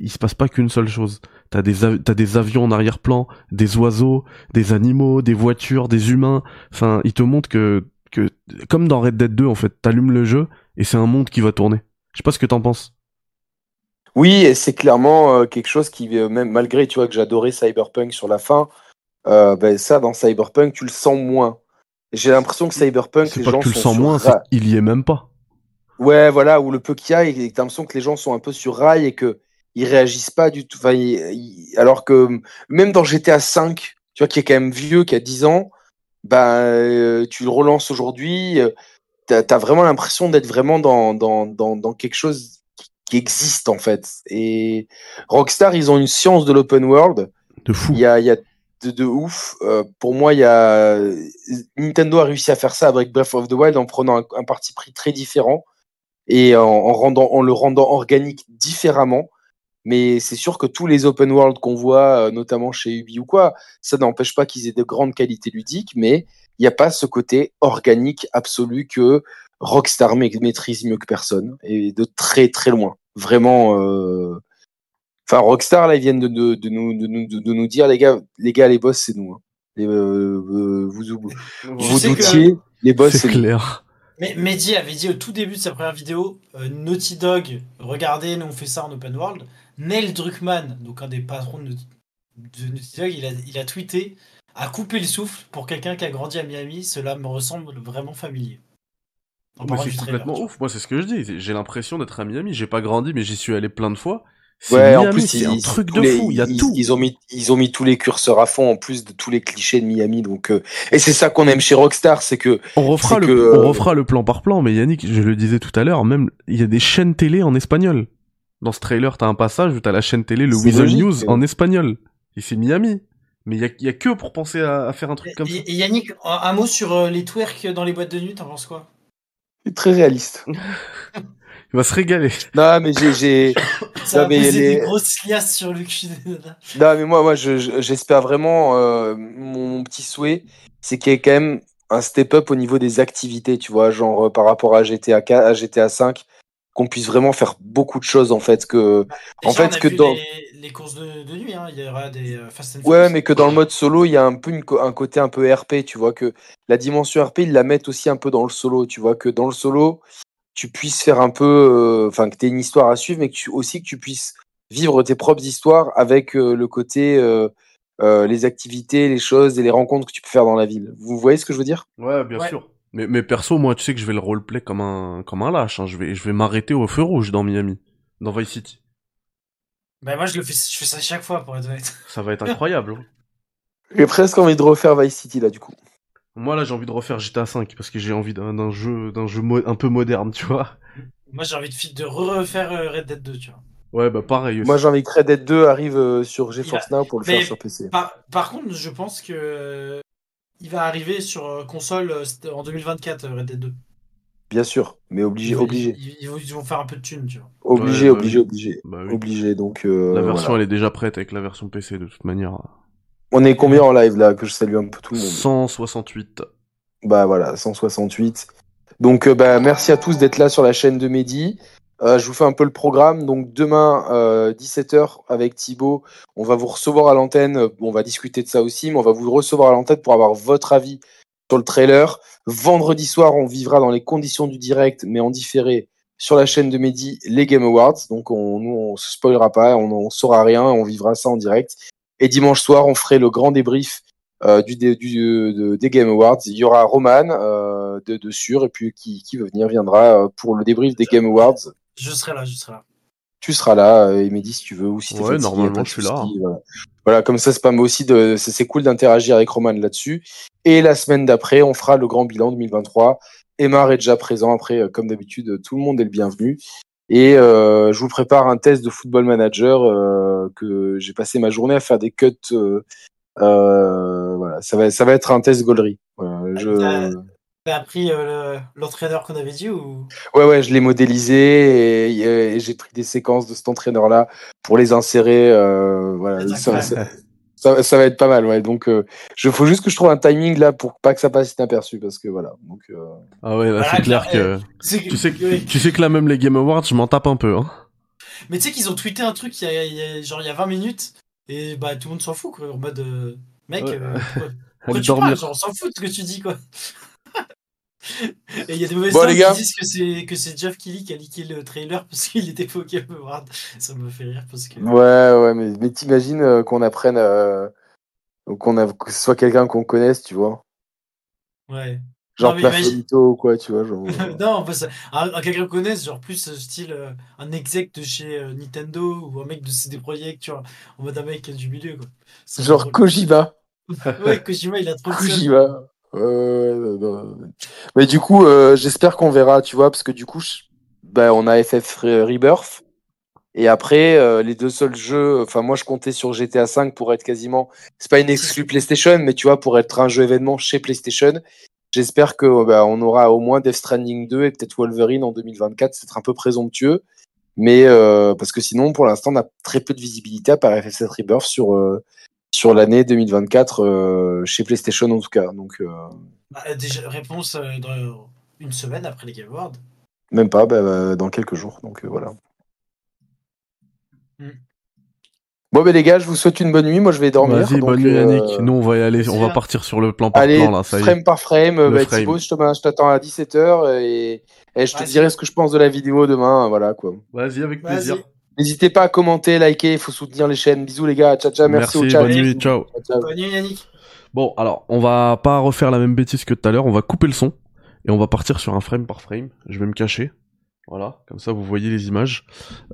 il se passe pas qu'une seule chose. T'as des, av- t'as des avions en arrière-plan, des oiseaux, des animaux, des voitures, des humains. Enfin, il te montre que, que, comme dans Red Dead 2, en fait, t'allumes le jeu et c'est un monde qui va tourner. Je sais pas ce que t'en penses. Oui, et c'est clairement euh, quelque chose qui, euh, même malgré, tu vois, que j'adorais Cyberpunk sur la fin, euh, ben, ça, dans Cyberpunk, tu le sens moins. J'ai l'impression que Cyberpunk, C'est les pas gens que tu le sens moins, ra- qu'il y est même pas. Ouais, voilà, ou le peu qu'il y a, et t'as l'impression que les gens sont un peu sur rail et que ils réagissent pas du tout. Enfin, ils- ils- alors que même dans GTA V, tu vois, qui est quand même vieux, qui a 10 ans, ben, euh, tu le relances aujourd'hui, euh, t'as as vraiment l'impression d'être vraiment dans, dans, dans, dans quelque chose qui, existe, en fait. Et Rockstar, ils ont une science de l'open world. De fou. Il y a, il y a de, de ouf. Euh, pour moi, il y a Nintendo a réussi à faire ça avec Breath of the Wild en prenant un, un parti pris très différent et en, en rendant, en le rendant organique différemment. Mais c'est sûr que tous les open world qu'on voit, euh, notamment chez Ubi ou quoi, ça n'empêche pas qu'ils aient de grandes qualités ludiques, mais il n'y a pas ce côté organique absolu que Rockstar ma- maîtrise mieux que personne et de très très loin. Vraiment. euh, Enfin, Rockstar, là, ils viennent de, de, de nous, de, nous, de, de nous dire, les gars, les gars, les boss, c'est nous. hein. Les, euh, euh, vous vous, que- les boss, C'est c'est nous. Mais Mehdi avait dit au tout début de sa première vidéo euh, Naughty Dog, regardez, nous on fait ça en open world. Neil Druckmann, donc un des patrons de, de Naughty Dog, il a, il a tweeté à couper le souffle pour quelqu'un qui a grandi à Miami, cela me ressemble vraiment familier. C'est complètement ouf. Moi, c'est ce que je dis. J'ai l'impression d'être à Miami. J'ai pas grandi, mais j'y suis allé plein de fois. C'est Ouais, en plus, c'est un ils- truc de les- fou. Il y a ils- tout. Ils ont mis, ils ont mis tous les curseurs à fond en plus de tous les clichés de Miami. Donc, euh, et c'est ça qu'on aime chez Rockstar, c'est que On refera le, que, euh, on refera le plan par plan. Mais Yannick, je le disais tout à l'heure, même il y a des chaînes télé en espagnol. Dans ce trailer, t'as un passage où t'as la chaîne télé, le Weasel News mais- en espagnol. Et c'est Miami. Mais il y a, il y a que pour penser à, à faire un truc comme ça. Et, Yannick, un, un mot sur euh, les twerks dans les boîtes de nuit, t'en penses quoi? Très réaliste. Il va se régaler. Non, mais j'ai, j'ai, Ça Non, a mais posé les- des grosses liasses sur le cul. Non, mais moi, moi, je- je- j'espère vraiment. euh, mon, mon petit souhait, c'est qu'il y ait quand même un step-up au niveau des activités, tu vois, genre euh, par rapport à GTA 4, à GTA 5, qu'on puisse vraiment faire beaucoup de choses en fait. Que, En Déjà, fait, que dans- les, les courses de, de nuit, hein. il y aura des euh, Fast and ouais, mais que dans le mode solo, il y a un peu une un côté un peu RP, tu vois, que la dimension RP, ils la mettent aussi un peu dans le solo, tu vois, que dans le solo, tu puisses faire un peu, euh, enfin, que tu aies une histoire à suivre, mais que tu, aussi que tu puisses vivre tes propres histoires avec euh, le côté. euh, euh, les activités, les choses et les rencontres que tu peux faire dans la ville. Vous voyez ce que je veux dire? Ouais, bien Ouais. sûr. Mais, mais perso, moi, tu sais que je vais le roleplay comme un, comme un lâche. hein. Je vais, je vais m'arrêter au feu rouge dans Miami, dans Vice City. Bah, moi, je, le fais, je fais ça chaque fois, pour être honnête. Ça va être incroyable. hein. J'ai presque envie de refaire Vice City là, du coup. Moi, là, j'ai envie de refaire GTA V parce que j'ai envie d'un jeu, d'un jeu mo- un peu moderne, tu vois. Moi, j'ai envie de, refaire euh, Red Dead 2, tu vois. Ouais, bah pareil aussi. Moi, j'ai envie que Red Dead 2 arrive euh, sur GeForce Now pour le Mais- faire sur PC. Par, par contre, je pense que il va arriver sur euh, console euh, en 2024, euh, Red Dead 2. Bien sûr, mais obligé, Ils, obligé, ils- ils vont, faire un peu de thunes, tu vois. obligé, Ouais, bah obligé, oui. obligé, Bah oui. obligé. Donc, euh, La version, voilà. elle est déjà prête avec la version PC de toute manière. On est combien en live là Que je salue un peu tout le monde. 168. Bah voilà, 168. Donc euh, bah, merci à tous d'être là sur la chaîne de Mehdi. Euh, je vous fais un peu le programme. Donc demain, euh, 17h avec Thibaut, on va vous recevoir à l'antenne. Euh, On va discuter de ça aussi, mais on va vous recevoir à l'antenne pour avoir votre avis sur le trailer. Vendredi soir, on vivra dans les conditions du direct, mais en différé sur la chaîne de Mehdi les Game Awards. Donc on, nous, on se spoilera pas, on, on saura rien, on vivra ça en direct. Et dimanche soir, on ferait le grand débrief euh, du, dé- du de- des Game Awards. Il y aura Roman euh, de, de sûr, et puis qui, qui veut venir viendra euh, pour le débrief des Game Awards. Je serai là, je serai là. Tu seras là, euh, et Mehdi, si tu veux, ou si t'es Ouais, fatigué, normalement, je suis là. souci, Voilà. Voilà, comme ça, c'est pas moi aussi de, c'est cool d'interagir avec Roman là-dessus. Et la semaine d'après, on fera le grand bilan 2023. Emar est déjà présent. Après, euh, comme d'habitude, euh, tout le monde est le bienvenu. Et euh, je vous prépare un test de Football Manager euh, que j'ai passé ma journée à faire des cuts. euh, voilà, ça va, ça va être un test gaulerie. Voilà, je... T'as appris euh, le- l'entraîneur qu'on avait dit ou? Ouais, ouais, je l'ai modélisé et, et j'ai pris des séquences de cet entraîneur-là pour les insérer. Euh, voilà. Ça, va être pas mal. Ouais. Donc, euh, je faut juste que je trouve un timing là pour pas que ça passe inaperçu parce que voilà. Donc, euh, Ah ouais, là, Voilà, c'est clair que... Tu sais, que, oui. tu sais que là, même les Game Awards, je m'en tape un peu. Hein. Mais tu sais qu'ils ont tweeté un truc il y a, il y a- genre il y a 20 minutes et bah tout le monde s'en fout quoi en mode euh, mec Ouais. euh, tu parles genre on s'en fout de ce que tu dis quoi. Et il y a des mauvaises Bon, qui disent que c'est que c'est Jeff Kelly qui a leaké le trailer parce qu'il était pas au Game Award. Ça me fait rire parce que ouais, ouais, mais, mais t'imagines euh, qu'on apprenne, euh, qu'on a, que ce soit quelqu'un qu'on connaisse, tu vois, ouais. genre Non, Plafonito ou quoi, tu vois, genre. euh, non, un, un quelqu'un qu'on connaisse, genre plus euh, style euh, un exec de chez euh, Nintendo ou un mec de CD Projekt, tu vois, en mode un mec du milieu quoi. Genre. Kojima. Ouais, Kojima il a trop. Kojima. Non. Mais du coup, euh, j'espère qu'on verra, tu vois, parce que du coup, bah, on a FF Rebirth. Et après, euh, les deux seuls jeux, enfin, moi, je comptais sur GTA V pour être quasiment, c'est pas une exclue PlayStation, mais tu vois, pour être un jeu événement chez PlayStation. J'espère que, bah, on aura au moins Death Stranding 2 et peut-être Wolverine en 2024. C'est un peu présomptueux. Mais, euh, parce que sinon, pour l'instant, on a très peu de visibilité à part FF7 Rebirth sur, euh, sur l'année 2024 euh, chez PlayStation en tout cas. Donc euh, Bah, déjà, réponse euh, dans une semaine après les Game Awards. même pas bah, dans quelques jours. Donc euh, voilà. Mm. Bon ben les gars, je vous souhaite une bonne nuit. Moi je vais dormir. Vas-y, bonne nuit, euh, Yannick. Nous, on va y aller, on va partir sur le plan par Allez, plan, là, ça y est. frame par frame. Bah, frame. Thibaut, je te- je t'attends à 17h et, et je te dirai ce que je pense de la vidéo demain. Voilà quoi. Vas-y, avec plaisir. N'hésitez pas à commenter, liker. Il faut soutenir les chaînes. Bisous les gars. Ciao ciao. Merci, Merci, au chat. bonne nuit, ciao. Ciao, ciao. Bonne nuit Yannick. Bon, alors, on va pas refaire la même bêtise que tout à l'heure, on va couper le son et on va partir sur un frame par frame. Je vais me cacher. Voilà, comme ça vous voyez les images.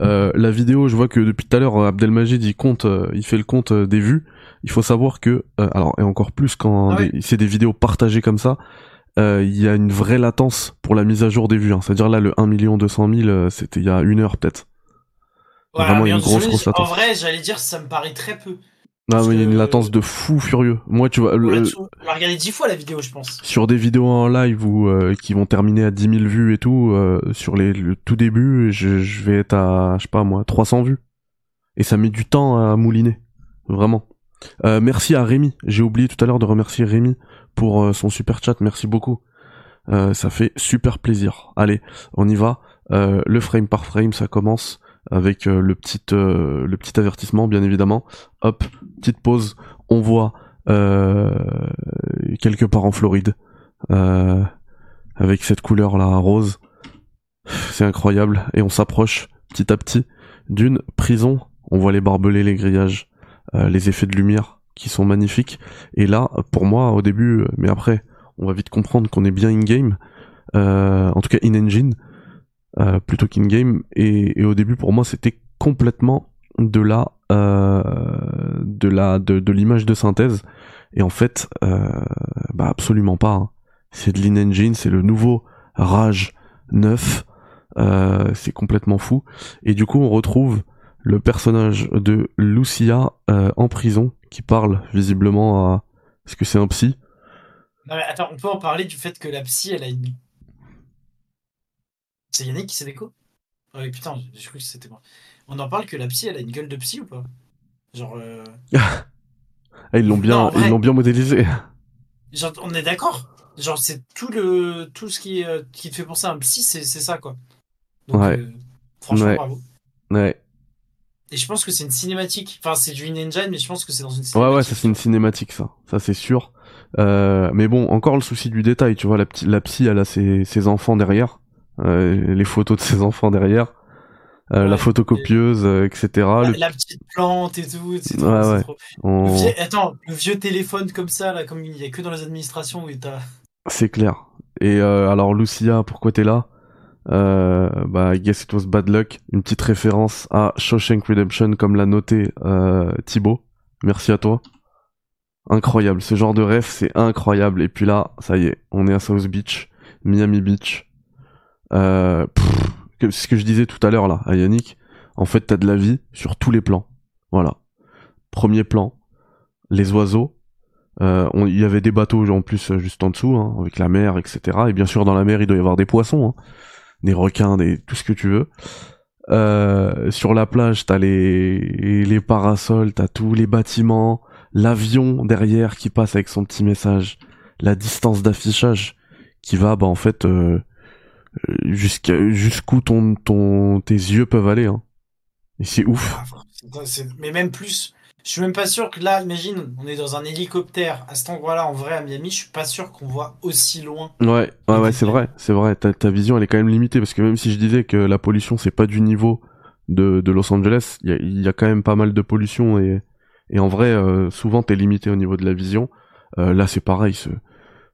Euh, la vidéo, je vois que depuis tout à l'heure, Abdelmajid il compte, euh, il fait le compte euh, des vues. Il faut savoir que, euh, alors et encore plus quand Ah c'est des vidéos partagées comme ça, euh, il y a une vraie latence pour la mise à jour des vues. hein. C'est-à-dire là, le 1 200 000, euh, c'était il y a une heure peut-être. Vraiment, il y a mais une grosse, désolé, grosse En vrai, j'allais dire, ça me paraît très peu. Non, mais il y a une latence de fou furieux. Moi, tu vois, On le- l'a tout- on regardé dix fois la vidéo, je pense. sur des vidéos en live où euh, qui vont terminer à 10 000 vues et tout, euh, sur les, le tout début, je, je vais être à, je sais pas moi, 300 vues. Et ça met du temps à mouliner. Vraiment. Euh, merci à Rémi. J'ai oublié tout à l'heure de remercier Rémi pour euh, son super chat. Merci beaucoup. Euh, ça fait super plaisir. Allez, on y va. Euh, le frame par frame, ça commence avec euh, le petit euh, le petit avertissement, bien évidemment. Hop, petite pause. On voit euh, quelque part en Floride avec cette couleur là rose. C'est incroyable et on s'approche petit à petit d'une prison. On voit les barbelés, les grillages, euh, les effets de lumière qui sont magnifiques. Et là, pour moi, au début, mais après, on va vite comprendre qu'on est bien in game, euh, en tout cas in engine, euh, plutôt qu'in game. Et, et au début, pour moi, c'était complètement de la euh, de la de, de l'image de synthèse. Et en fait, euh, bah absolument pas. hein. C'est de l'in-engine, c'est le nouveau Rage 9. Euh, c'est complètement fou. Et du coup, on retrouve le personnage de Lucia euh, en prison qui parle visiblement à. Est-ce que c'est un psy Non, mais attends, on peut en parler du fait que la psy, elle a une. C'est Yannick qui s'est déco? Ah oui, putain, j'ai cru que c'était moi. On en parle que la psy, elle a une gueule de psy ou pas? Genre. euh, Ah, ils l'ont bien, Non, ils l'ont bien modélisé. Genre, on est d'accord? Genre, c'est tout le tout ce qui, euh, qui te fait penser à un psy, c'est c'est ça, quoi. Donc, Ouais. euh, franchement, Ouais. bravo. Ouais, Et je pense que c'est une cinématique. Enfin, c'est du in-engine, mais je pense que c'est dans une ouais, cinématique. ouais, ça c'est une cinématique, ça, ça c'est sûr. Euh, mais bon, encore le souci du détail, tu vois, la, la psy, elle a ses, ses enfants derrière, les photos de ses enfants derrière, euh, Ouais, la photocopieuse, euh, etc. La, Le- la petite plante et tout, c'est trop, Ouais, c'est ouais. trop- Le on- vieux- Attends, le vieux téléphone comme ça, là, comme il y a que dans les administrations où t'as. C'est clair. Et euh, alors Lucia, pourquoi t'es là? Euh, Bah, I guess it was bad luck. Une petite référence à Shawshank Redemption, comme l'a noté euh, Thibaut. Merci à toi. Incroyable, ce genre de rêve, c'est incroyable. Et puis là, ça y est, on est à South Beach, Miami Beach. Euh, pff, ce que je disais tout à l'heure là, à Yannick. En fait, t'as de la vie sur tous les plans. Voilà. Premier plan, les oiseaux. Euh, il y avait des bateaux en plus juste en dessous, hein, avec la mer, etc. Et bien sûr, dans la mer, il doit y avoir des poissons, hein, des requins, des tout ce que tu veux. Euh, sur la plage, t'as les les parasols, t'as tous les bâtiments, l'avion derrière qui passe avec son petit message, la distance d'affichage qui va, bah en fait, euh, jusqu'à jusqu'où ton ton tes yeux peuvent aller. Hein. Et c'est ouf. Ah, Mais même plus. Je suis même pas sûr que là, imagine, on est dans un hélicoptère à cet endroit-là, en vrai, à Miami, je suis pas sûr qu'on voit aussi loin. Ouais, ouais, ouais, c'est vrai, c'est vrai. Ta, ta vision, elle est quand même limitée parce que même si je disais que la pollution, c'est pas du niveau de, de Los Angeles, il y a, il y a quand même pas mal de pollution et, et en vrai, euh, souvent, t'es limité au niveau de la vision. Euh, là, c'est pareil, ce,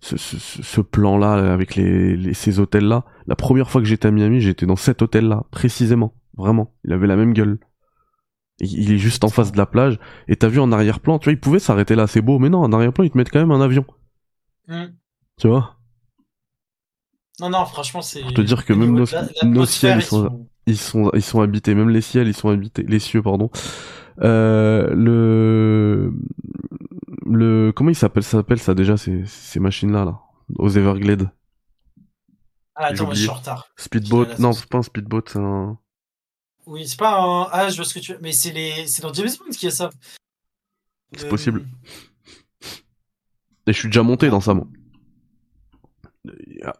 ce, ce, plan-là avec les, les, ces hôtels-là. La première fois que j'étais à Miami, j'étais dans cet hôtel-là, précisément, vraiment. Il avait la même gueule. Il est juste en face de la plage. Et t'as vu en arrière-plan, tu vois, il pouvait s'arrêter là, c'est beau, mais non, en arrière-plan, ils te mettent quand même un avion. Hmm. Tu vois? Non, non, franchement, c'est. Pour te dire que même nos- nos ciels, ils sont- ils sont ils sont habités même les ciels ils sont habités les cieux pardon euh, le le comment il s'appelle ça s'appelle ça déjà ces ces machines là là aux Everglades Ah, attends, moi, je suis en retard. speedboat non c'est pas un speedboat c'est un Oui, c'est pas un. Ah, je vois ce que tu veux. Mais c'est les... c'est dans James Bond qu'il y a ça. C'est Euh, possible. et je suis déjà monté dans ça moi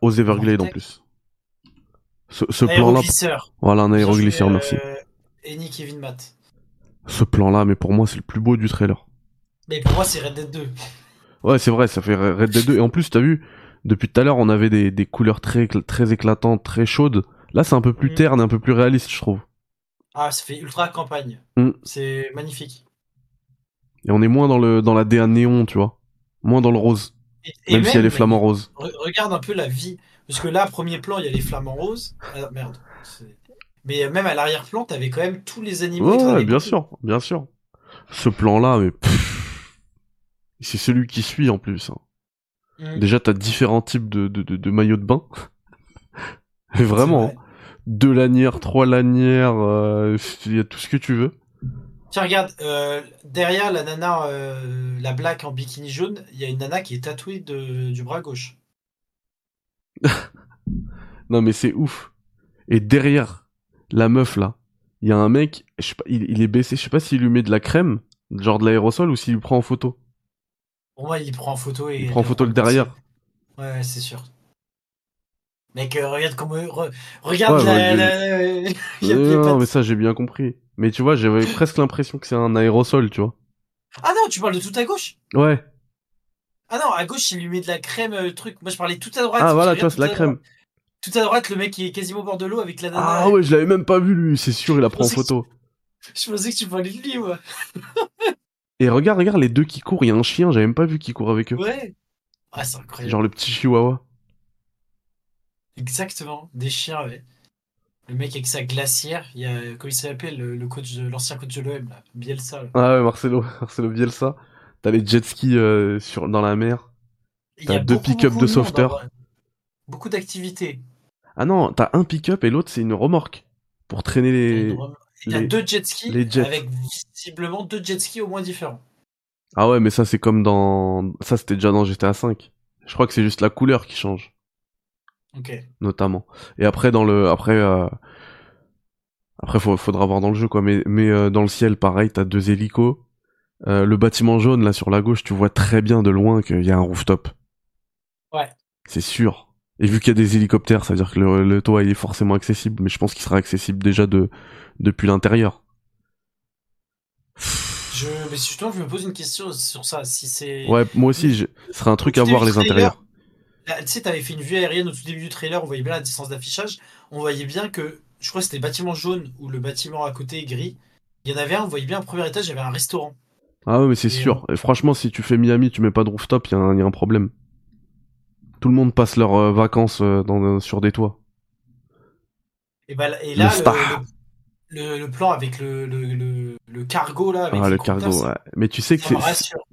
aux Everglades en plus ce, ce plan là voilà un aéroglisseur Bien merci euh, Eni Kevin Matt. ce plan là mais pour moi c'est le plus beau du trailer Mais pour moi, c'est Red Dead 2. Ouais, c'est vrai, ça fait Red Dead 2. Et en plus, t'as vu, depuis tout à l'heure, on avait des, des couleurs très, très éclatantes, très chaudes. Là, c'est un peu plus Mhm. terne, un peu plus réaliste, je trouve. Ah, ça fait ultra campagne. Mm. C'est magnifique. Et on est moins dans le dans la DA néon, tu vois. Moins dans le rose. Et- et Même, s'il y a les même, flamants roses. re- regarde un peu la vie. Parce que là, premier plan, il y a les flamants roses. Ah, merde. Mais même à l'arrière-plan, t'avais quand même tous les animaux. Ouais, avais bien sûr, bien sûr. Ce plan-là, mais pff, c'est celui qui suit en plus. hein. Déjà, t'as différents types de, de, de, de maillots de bain. Vraiment, vrai. hein. deux lanières, trois lanières, euh, il y a tout ce que tu veux. Tiens, regarde, euh, derrière la nana, euh, la black en bikini jaune, il y a une nana qui est tatouée de, du bras gauche. Non mais c'est ouf. Et derrière la meuf là, il y a un mec, je sais pas, il, il est baissé, je sais pas s'il lui met de la crème, genre de l'aérosol ou s'il lui prend en photo. Pour moi, il prend en photo et. Il prend en photo le derrière. Ouais, c'est sûr. Mec, euh, regarde comment. re- regarde Ouais, la. ouais, la- il il non mais ça j'ai bien compris. Mais tu vois, j'avais presque l'impression que c'est un aérosol, tu vois. Ah non, tu parles de tout à gauche? Ouais. Ah non, à gauche, il lui met de la crème, euh, le truc. Moi, je parlais tout à droite. Ah voilà, tu vois, c'est la crème. droite. Tout à droite, le mec qui est quasiment au bord de l'eau avec la nana. Ah ouais, je l'avais même pas vu lui, c'est sûr, il a pris en photo. Je pensais que tu parlais de lui, ouais. Et regarde, regarde les deux qui courent, il y a un chien, j'avais même pas vu qui court avec eux. Ouais. Ah, c'est incroyable. Genre le petit chihuahua. Exactement, des chiens, ouais. Le mec avec sa glacière, il y a, comment il s'appelle, le, coach l'ancien coach de l'OM, là, Bielsa. là. Ah ouais, Marcelo, Marcelo Bielsa. T'as les jet skis euh, sur, dans la mer. T'as deux pick-up de sauveteurs. vrai. Beaucoup d'activités. Ah non, t'as un pick-up et l'autre c'est une remorque. Pour traîner les... il y a les- deux jet skis les jets. avec visiblement deux jet skis au moins différents. Ah ouais, mais ça c'est comme dans... Ça c'était déjà dans GTA V. Je crois que c'est juste la couleur qui change, Ok. notamment. Et après, dans le, après, euh, après, faut- faudra voir dans le jeu, quoi. Mais, mais euh, dans le ciel, pareil, t'as deux hélicos. Euh, le bâtiment jaune, là, sur la gauche, tu vois très bien de loin qu'il y a un rooftop. Ouais. C'est sûr. Et vu qu'il y a des hélicoptères, ça veut dire que le, le toit, il est forcément accessible. Mais je pense qu'il sera accessible déjà de, depuis l'intérieur. Je, mais justement, je me pose une question sur ça. Si c'est. Ouais, moi aussi, je- ce serait un truc à voir les trailer, intérieurs. Tu sais, t'avais fait une vue aérienne au tout début du trailer, on voyait bien la distance d'affichage. On voyait bien que, je crois que c'était le bâtiment jaune ou le bâtiment à côté gris. Il y en avait un, on voyait bien au premier étage, il y avait un restaurant. Ah ouais, mais c'est sûr. Et franchement, si tu fais Miami, tu mets pas de rooftop, il y, a un- y a un problème. Tout le monde passe leurs euh, vacances euh, dans, sur des toits. Et, bah, et Le là, Star. le, le- le plan avec le, le, le, le cargo, là, avec Ah, le cargo, ouais. Mais tu sais que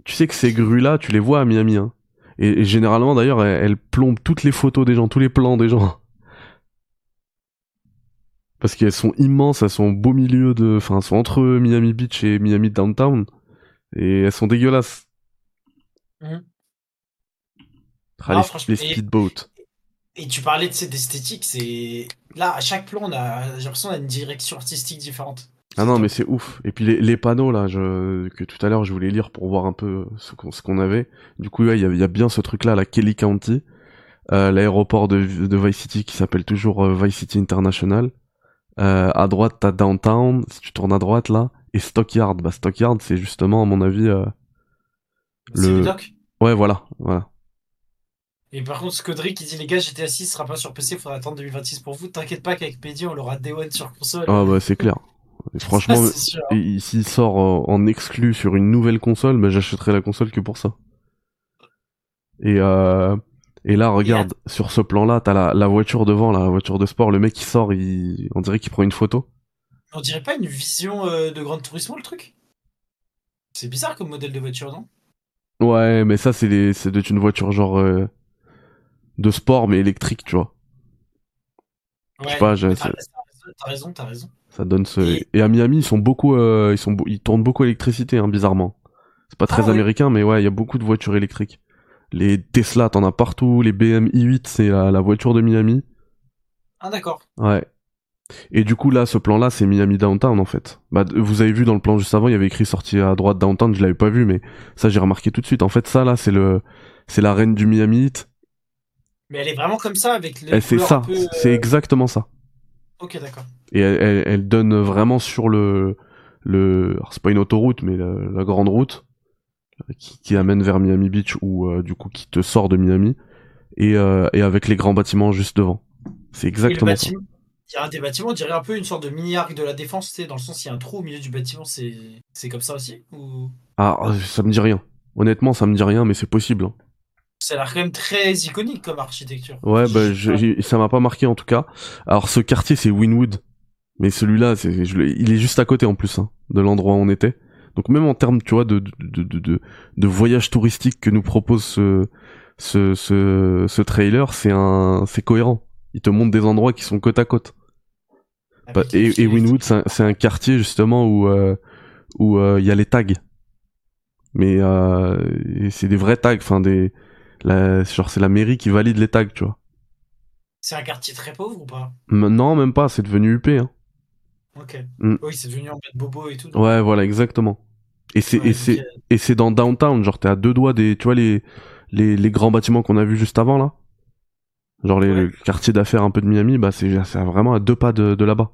tu sais que ces grues-là, tu les vois à Miami, hein. Et, et généralement, d'ailleurs, elles, elles plombent toutes les photos des gens, tous les plans des gens. Parce qu'elles sont immenses, elles sont au beau milieu de, enfin, elles sont entre Miami Beach et Miami Downtown. Et elles sont dégueulasses. Mhm. Ah, les, speedboats. Et tu parlais de cette esthétique, c'est. Là, à chaque plan, on a... j'ai l'impression qu'on a une direction artistique différente. Ah non, mais c'est ouf. Et puis les, les panneaux là, je, que tout à l'heure je voulais lire pour voir un peu ce qu'on avait. Du coup, ouais, il y, a- il y a bien ce truc là, la Kelly County, euh, l'aéroport de, de Vice City qui s'appelle toujours euh, Vice City International. Euh, à droite, t'as Downtown, si tu tournes à droite là, et Stockyard. Bah Stockyard, c'est justement à mon avis. C'est Le- le doc. Ouais, voilà, voilà. Et par contre, Scodry qui dit les gars, GTA 6 sera pas sur PC, faudra attendre 2026 pour vous. T'inquiète pas qu'avec Mehdi, on l'aura Day One sur console. Ah bah c'est clair. Et franchement, s'il sort euh, en exclu sur une nouvelle console, bah j'achèterai la console que pour ça. Et euh, et là, regarde, sur ce plan-là, t'as la, la voiture devant, la voiture de sport. Le mec qui sort, il, on dirait qu'il prend une photo. On dirait pas une vision euh, de Grand Turismo le truc? C'est bizarre comme modèle de voiture, non? Ouais, mais ça, c'est des, une voiture genre euh, de sport mais électrique, tu vois. Ouais. sais pas, j'ai- T'as c'est- t'as raison, t'as raison. Ça donne ce. Et- Et, à Miami, ils sont beaucoup, euh, ils sont, ils tournent beaucoup à l'électricité, hein, bizarrement. C'est pas très Ah américain, mais ouais, il y a beaucoup de voitures électriques. Les Tesla, t'en as partout. Les BM i8, c'est la, la voiture de Miami. Ah d'accord. Ouais. Et du coup, là, ce plan-là, c'est Miami Downtown, en fait. Bah, vous avez vu dans le plan juste avant, il y avait écrit sortie à droite Downtown, je l'avais pas vu, mais ça, j'ai remarqué tout de suite. En fait, ça, là, c'est le, c'est la reine du Miami Heat. Mais elle est vraiment comme ça avec les c'est ça. peu, euh, C'est exactement ça. Ok, d'accord. Et elle, elle, elle donne vraiment sur le, le, alors c'est pas une autoroute, mais la, la grande route euh, qui, qui amène vers Miami Beach ou euh, du coup qui te sort de Miami et, euh, et avec les grands bâtiments juste devant. C'est exactement ça. il y a un des bâtiments, on dirait un peu une sorte de mini arc de la défense, sais, dans le sens il y a un trou au milieu du bâtiment, c'est c'est comme ça aussi Ou? Ah, ça me dit rien. Honnêtement, ça me dit rien, mais c'est possible. hein. Ça a l'air quand même très iconique comme architecture. Ouais, bah, je, ça m'a pas marqué en tout cas. Alors, ce quartier, c'est Winwood. Mais celui-là, c'est, il est juste à côté en plus, hein, de l'endroit où on était. Donc même en termes, tu vois, de, de, de, de, de voyage touristique que nous propose ce, ce, ce, ce trailer, c'est un, c'est cohérent. Il te montre des endroits qui sont côte à côte. Bah, Avec les et, et Winwood, c'est un, c'est un quartier justement où euh, où euh, il y a les tags. Mais euh, c'est des vrais tags, enfin des, la, genre c'est la mairie qui valide les tags, tu vois. C'est un quartier très pauvre ou pas? M- Non, même pas, c'est devenu UP. Hein. Ok. Mm. Oui, c'est devenu en mode bobo et tout. donc- Ouais, voilà, exactement. Et c'est Ouais, et donc, c'est et c'est dans downtown, genre t'es à deux doigts des, tu vois les les, les grands bâtiments qu'on a vus juste avant là. Genre les, Ouais. le quartier d'affaires un peu de Miami, bah c'est c'est vraiment à deux pas de, de là-bas.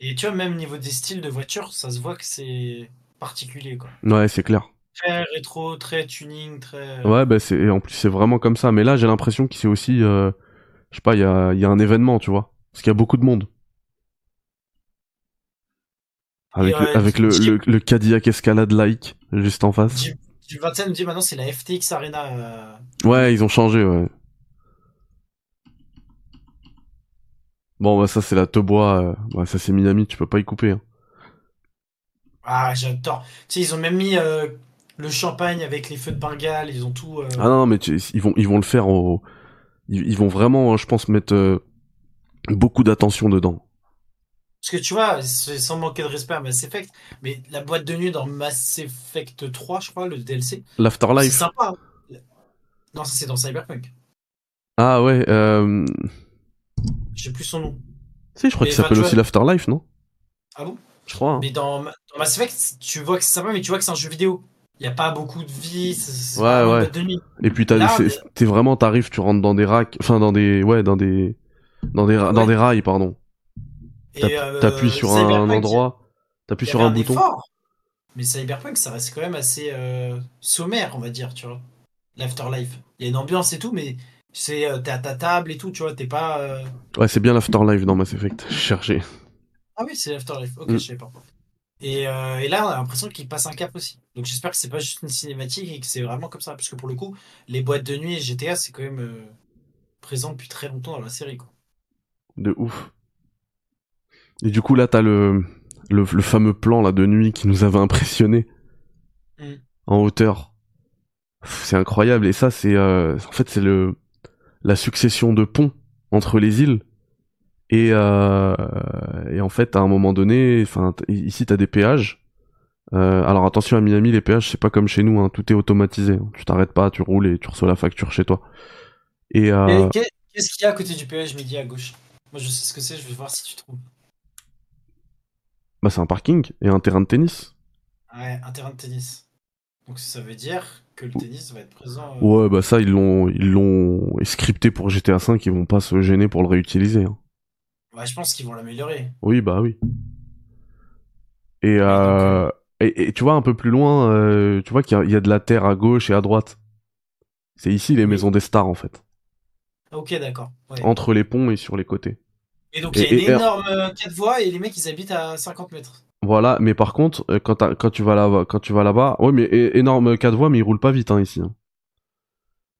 Et tu vois, même niveau des styles de voiture, ça se voit que c'est particulier, quoi. Ouais, c'est clair. Très rétro, très tuning, très. Ouais, bah c'est en plus c'est vraiment comme ça. Mais là, j'ai l'impression qu'il c'est aussi, euh, je sais pas, il y a, y a un événement, tu vois, parce qu'il y a beaucoup de monde. Avec, Et, euh, le, avec le, le, le Cadillac Escalade like juste en face. Du, du 21 me dit maintenant c'est la FTX Arena. euh, Ouais, ils ont changé, ouais. Bon, bah ça c'est la Tebois, euh, bah, ça c'est Miami, tu peux pas y couper. Hein. Ah, j'adore. Tu sais, ils ont même mis euh, le champagne avec les feux de Bengale, ils ont tout. euh, Ah non, mais tu- ils vont ils vont le faire au, ils, ils vont vraiment, je pense, mettre euh, beaucoup d'attention dedans. Parce que tu vois, c'est sans manquer de respect à Mass Effect, mais la boîte de nuit dans Mass Effect 3, je crois, le DLC, c'est L'Afterlife. sympa. Non, ça c'est dans Cyberpunk. Ah ouais, euh... Je sais plus son nom. Si, je crois qu'il s'appelle aussi l'Afterlife, non? Ah bon? Je crois. hein. Mais dans, dans Mass Effect, tu vois que c'est sympa, mais tu vois que c'est un jeu vidéo. Il n'y a pas beaucoup de vie, c'est Ouais, ouais. Et puis t'as Là, c'est- mais- t'es vraiment t'arrives, tu rentres dans des racks, enfin dans des ouais dans des dans des ra- dans des rails pardon. Et, T'app- euh, T'appuies sur un endroit, t'appuies sur un bouton. effort, mais Cyberpunk, ça reste quand même assez euh, sommaire, on va dire, tu vois. L'Afterlife. Il y a une ambiance et tout, mais c'est euh, t'es à ta table et tout, tu vois, t'es pas. euh, Ouais, c'est bien l'Afterlife dans Mass Effect. J'ai cherché. Ah oui, c'est l'Afterlife. Ok, Mm. je savais pas. Et, euh, et là, on a l'impression qu'il passe un cap aussi. Donc j'espère que c'est pas juste une cinématique et que c'est vraiment comme ça. Parce que pour le coup, les boîtes de nuit et GTA, c'est quand même euh, présent depuis très longtemps dans la série. Quoi. De ouf. Et du coup là t'as le, le le fameux plan là de nuit qui nous avait impressionné Mm. en hauteur. C'est incroyable et ça c'est euh, en fait c'est le la succession de ponts entre les îles et euh, et en fait à un moment donné enfin ici t'as des péages. Euh, alors attention à Miami les péages c'est pas comme chez nous hein, tout est automatisé. hein. Tu t'arrêtes pas tu roules et tu reçois la facture chez toi. Et euh, Et Qu'est-ce qu'il y a à côté du péage midi à gauche? Moi, je sais ce que c'est, je vais voir si tu trouves. bah c'est un parking et un terrain de tennis. Ouais, un terrain de tennis. Donc ça veut dire que le tennis va être présent. euh, Ouais, bah ça, ils l'ont, ils l'ont scripté pour GTA V, ils vont pas se gêner pour le réutiliser. hein. Ouais, je pense qu'ils vont l'améliorer. Oui, bah oui. Et, euh, et, et tu vois, un peu plus loin, euh, tu vois qu'il y a, il y a de la terre à gauche et à droite. C'est ici les Oui. maisons des stars, en fait. Ok, d'accord. Ouais. Entre les ponts et sur les côtés. Et donc il y a une énorme euh, quatre voies et les mecs ils habitent à 50 mètres. Voilà, mais par contre, euh, quand, quand tu vas là-bas, quand tu vas là-bas, ouais, mais énorme quatre voies, mais ils roulent pas vite, hein, ici. hein.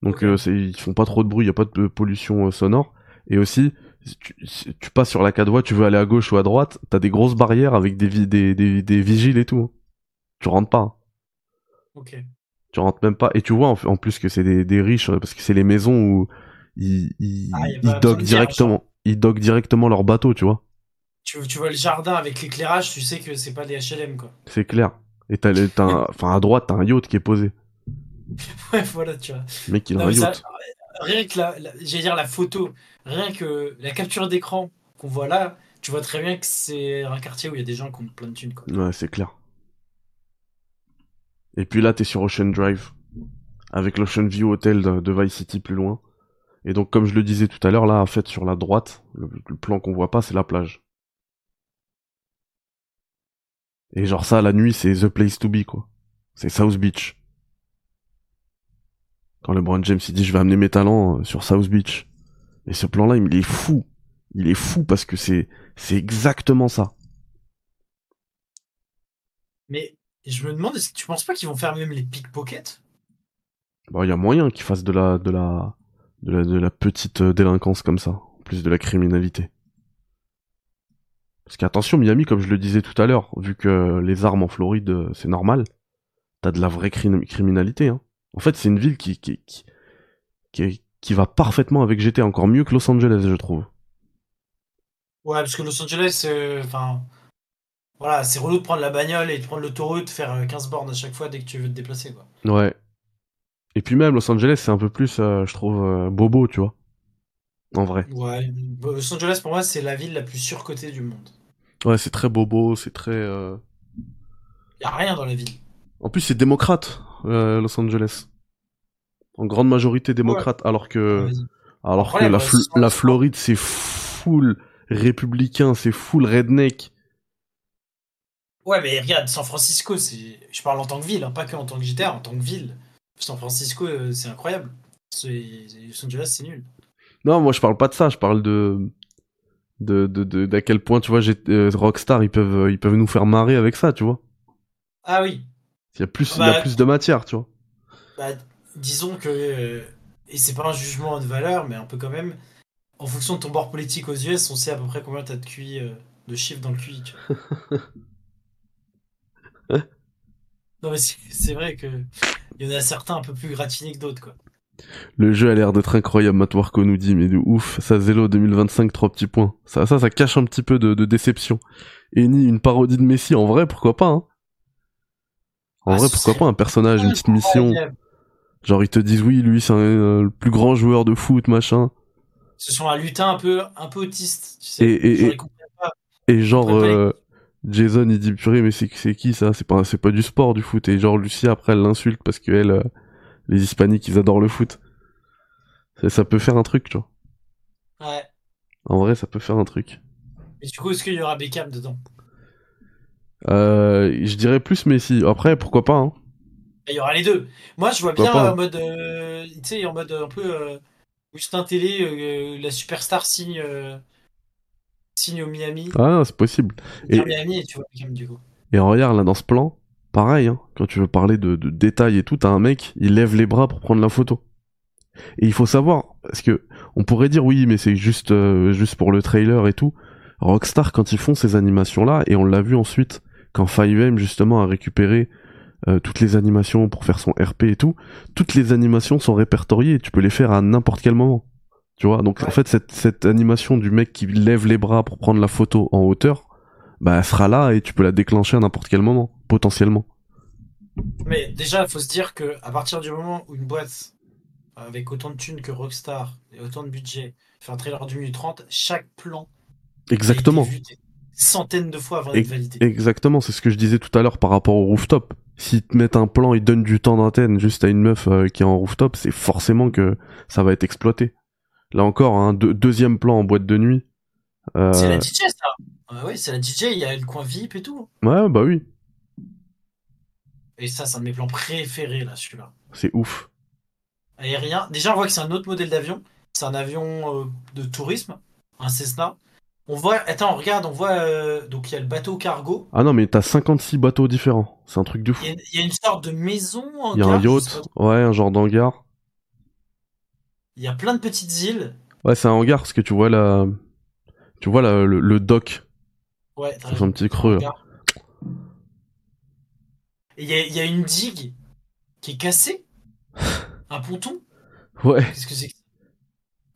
Donc, euh, ils font pas trop de bruit, y a pas de pollution euh, sonore. Et aussi, si tu, si tu passes sur la voies, tu veux aller à gauche ou à droite, t'as des grosses barrières avec des, des, des, des vigiles et tout. hein. Tu rentres pas. hein. Ok. Tu rentres même pas. Et tu vois en, en plus que c'est des, des riches, euh, parce que c'est les maisons où ils, ils, Ah, ils dockent directement. Ils dockent directement leur bateau, tu vois. Tu, tu vois le jardin avec l'éclairage, tu sais que c'est pas des HLM quoi. C'est clair. Et t'as, enfin, à droite, t'as un yacht qui est posé. Ouais, voilà, tu vois. Le mec, il a Non, un ça- yacht. Rien que la, photo, rien que la capture d'écran qu'on voit là, tu vois très bien que c'est un quartier où il y a des gens qui ont plein de thunes. Ouais, c'est clair. Et puis là, t'es sur Ocean Drive, avec l'Ocean View Hotel de, de Vice City plus loin. Et donc, comme je le disais tout à l'heure, là, en fait, sur la droite, le, le plan qu'on voit pas, c'est la plage. Et genre ça, la nuit, c'est the place to be, quoi. C'est South Beach. Quand LeBron James il dit je vais amener mes talents euh, sur South Beach. Et ce plan-là, il est fou. Il est fou parce que c'est c'est exactement ça. Mais je me demande, est-ce que tu penses pas qu'ils vont faire même les pickpockets? Bon, il y a moyen qu'ils fassent de la, de la, de la, de la petite euh, délinquance comme ça, en plus de la criminalité. Parce qu'attention, Miami, comme je le disais tout à l'heure, vu que les armes en Floride, euh, c'est normal, t'as de la vraie cri- criminalité. Hein. En fait, c'est une ville qui, qui, qui, qui, va parfaitement avec GTA, encore mieux que Los Angeles, je trouve. Ouais, parce que Los Angeles, euh, enfin, voilà, c'est relou de prendre la bagnole et de prendre l'autoroute, faire euh, 15 bornes à chaque fois dès que tu veux te déplacer quoi. Ouais. Et puis même, Los Angeles, c'est un peu plus, euh, je trouve, euh, bobo, tu vois. En vrai. Ouais, Los Angeles pour moi c'est la ville la plus surcotée du monde. Ouais, c'est très bobo, c'est très... euh, Y a rien dans la ville. En plus, c'est démocrate, euh, Los Angeles. En grande majorité démocrate, alors que, alors que la, Fl- la Floride, c'est full républicain, c'est full redneck. Ouais, mais regarde, San Francisco, c'est. Je parle en tant que ville, hein, pas que en tant que GTA, en tant que ville. San Francisco, euh, c'est incroyable. Los Angeles, c'est nul. Non, moi, je parle pas de ça, je parle de, de, de, de- d'à quel point, tu vois, j'ai- euh, Rockstar, ils peuvent, ils peuvent nous faire marrer avec ça, tu vois. Ah oui, Il y a plus, il y Bah, a plus de matière, tu vois. bah, disons que. euh, Et c'est pas un jugement de valeur, mais un peu quand même. En fonction de ton bord politique aux US, on sait à peu près combien t'as de QI, euh, de chiffres dans le QI. Tu vois. non, mais c'est vrai que. Il y en a certains un peu plus gratinés que d'autres, quoi. Le jeu a l'air d'être incroyable, Matt Warco nous dit, mais de ouf, ça Zelo 2025, trois petits points. Ça, ça, ça cache un petit peu de, de déception. Eni, une parodie de Messi, en vrai, pourquoi pas, hein En Ah, vrai, pourquoi pas un personnage, une petite mission. Genre, ils te disent, oui, lui, c'est euh, le plus grand joueur de foot, machin. Ce sont un lutin un peu, un peu autiste, tu sais. Et- et- Genre, et- genre, euh, Jason, il dit, purée, mais c'est c'est qui ça? C'est pas, c'est pas du sport, du foot. Et genre, Lucia, après, elle l'insulte parce que elle, euh, les hispaniques, ils adorent le foot. Ça, ça peut faire un truc, tu vois. Ouais. En vrai, ça peut faire un truc. Mais du coup, est-ce qu'il y aura Beckham dedans? Euh, je dirais plus Messi. Après, pourquoi pas, hein. Il y aura les deux. Moi, je vois Pourquoi bien pas en mode, euh, tu sais, en mode un peu euh, Justin Télé, la superstar signe, signe au Miami. Ah, c'est possible. Et... Miami et tu vois du coup. Et regarde, là, dans ce plan, pareil, hein. Quand tu veux parler de, de détails et tout, t'as un mec, il lève les bras pour prendre la photo. Et il faut savoir, parce que on pourrait dire oui, mais c'est juste, euh, juste pour le trailer et tout. Rockstar, quand ils font ces animations-là, et on l'a vu ensuite, quand 5M justement a récupéré euh, toutes les animations pour faire son RP et tout, toutes les animations sont répertoriées, et tu peux les faire à n'importe quel moment. Tu vois, donc Ouais. en fait, cette, cette animation du mec qui lève les bras pour prendre la photo en hauteur, bah elle sera là et tu peux la déclencher à n'importe quel moment, potentiellement. Mais déjà, il faut se dire que à partir du moment où une boîte avec autant de thunes que Rockstar et autant de budget fait un trailer d'une minute 30, chaque plan Exactement. Centaines de fois avant d'être validé. Exactement, c'est ce que je disais tout à l'heure par rapport au rooftop. S'ils te mettent un plan, ils donnent du temps d'antenne juste à une meuf euh, qui est en rooftop, c'est forcément que ça va être exploité. Là encore, un deux- deuxième plan en boîte de nuit. Euh, C'est la DJ ça ouais, c'est la DJ, il y a le coin VIP et tout. Ouais, bah oui, Et ça, c'est un de mes plans préférés là, celui-là. c'est ouf. Aérien. Déjà, on voit que c'est un autre modèle d'avion. C'est un avion euh, de tourisme, un Cessna. On voit, attends, regarde, on voit, euh, donc il y a le bateau cargo. Ah non, mais t'as 56 bateaux différents. C'est un truc de fou. Il y, a, il y a une sorte de maison Il y a un yacht, ouais, un genre d'hangar. Il y a plein de petites îles. Ouais, c'est un hangar parce que tu vois la, tu vois la, le, le dock. Ouais, raison. un petit creux, là. Regarde. Et il y y a une digue qui est cassée. Un ponton. Ouais, Qu'est-ce que c'est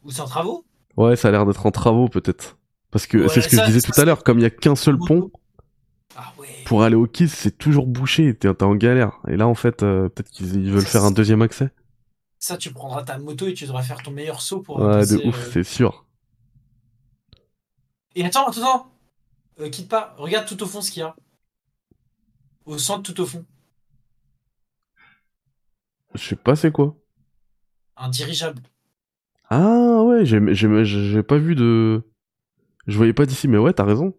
Ou c'est en travaux? Ouais, ça a l'air d'être en travaux peut-être. Parce que Ouais, c'est ce que ça- je disais tout à l'heure, comme il y a qu'un seul pont, Ah ouais. pour aller au Kiss, c'est toujours bouché, t'es t'es en galère. Et là, en fait, euh, peut-être qu'ils ils veulent faire un deuxième accès. Ça, tu prendras ta moto et tu devras faire ton meilleur saut pour. Ouais, passer, de ouf, euh, c'est sûr. Et attends, attends, attends. Euh, quitte pas. Regarde tout au fond ce qu'il y a. Au centre, tout au fond. Je sais pas c'est quoi. Un dirigeable. Ah ouais, j'ai pas vu de... Je voyais pas d'ici, mais ouais, t'as raison.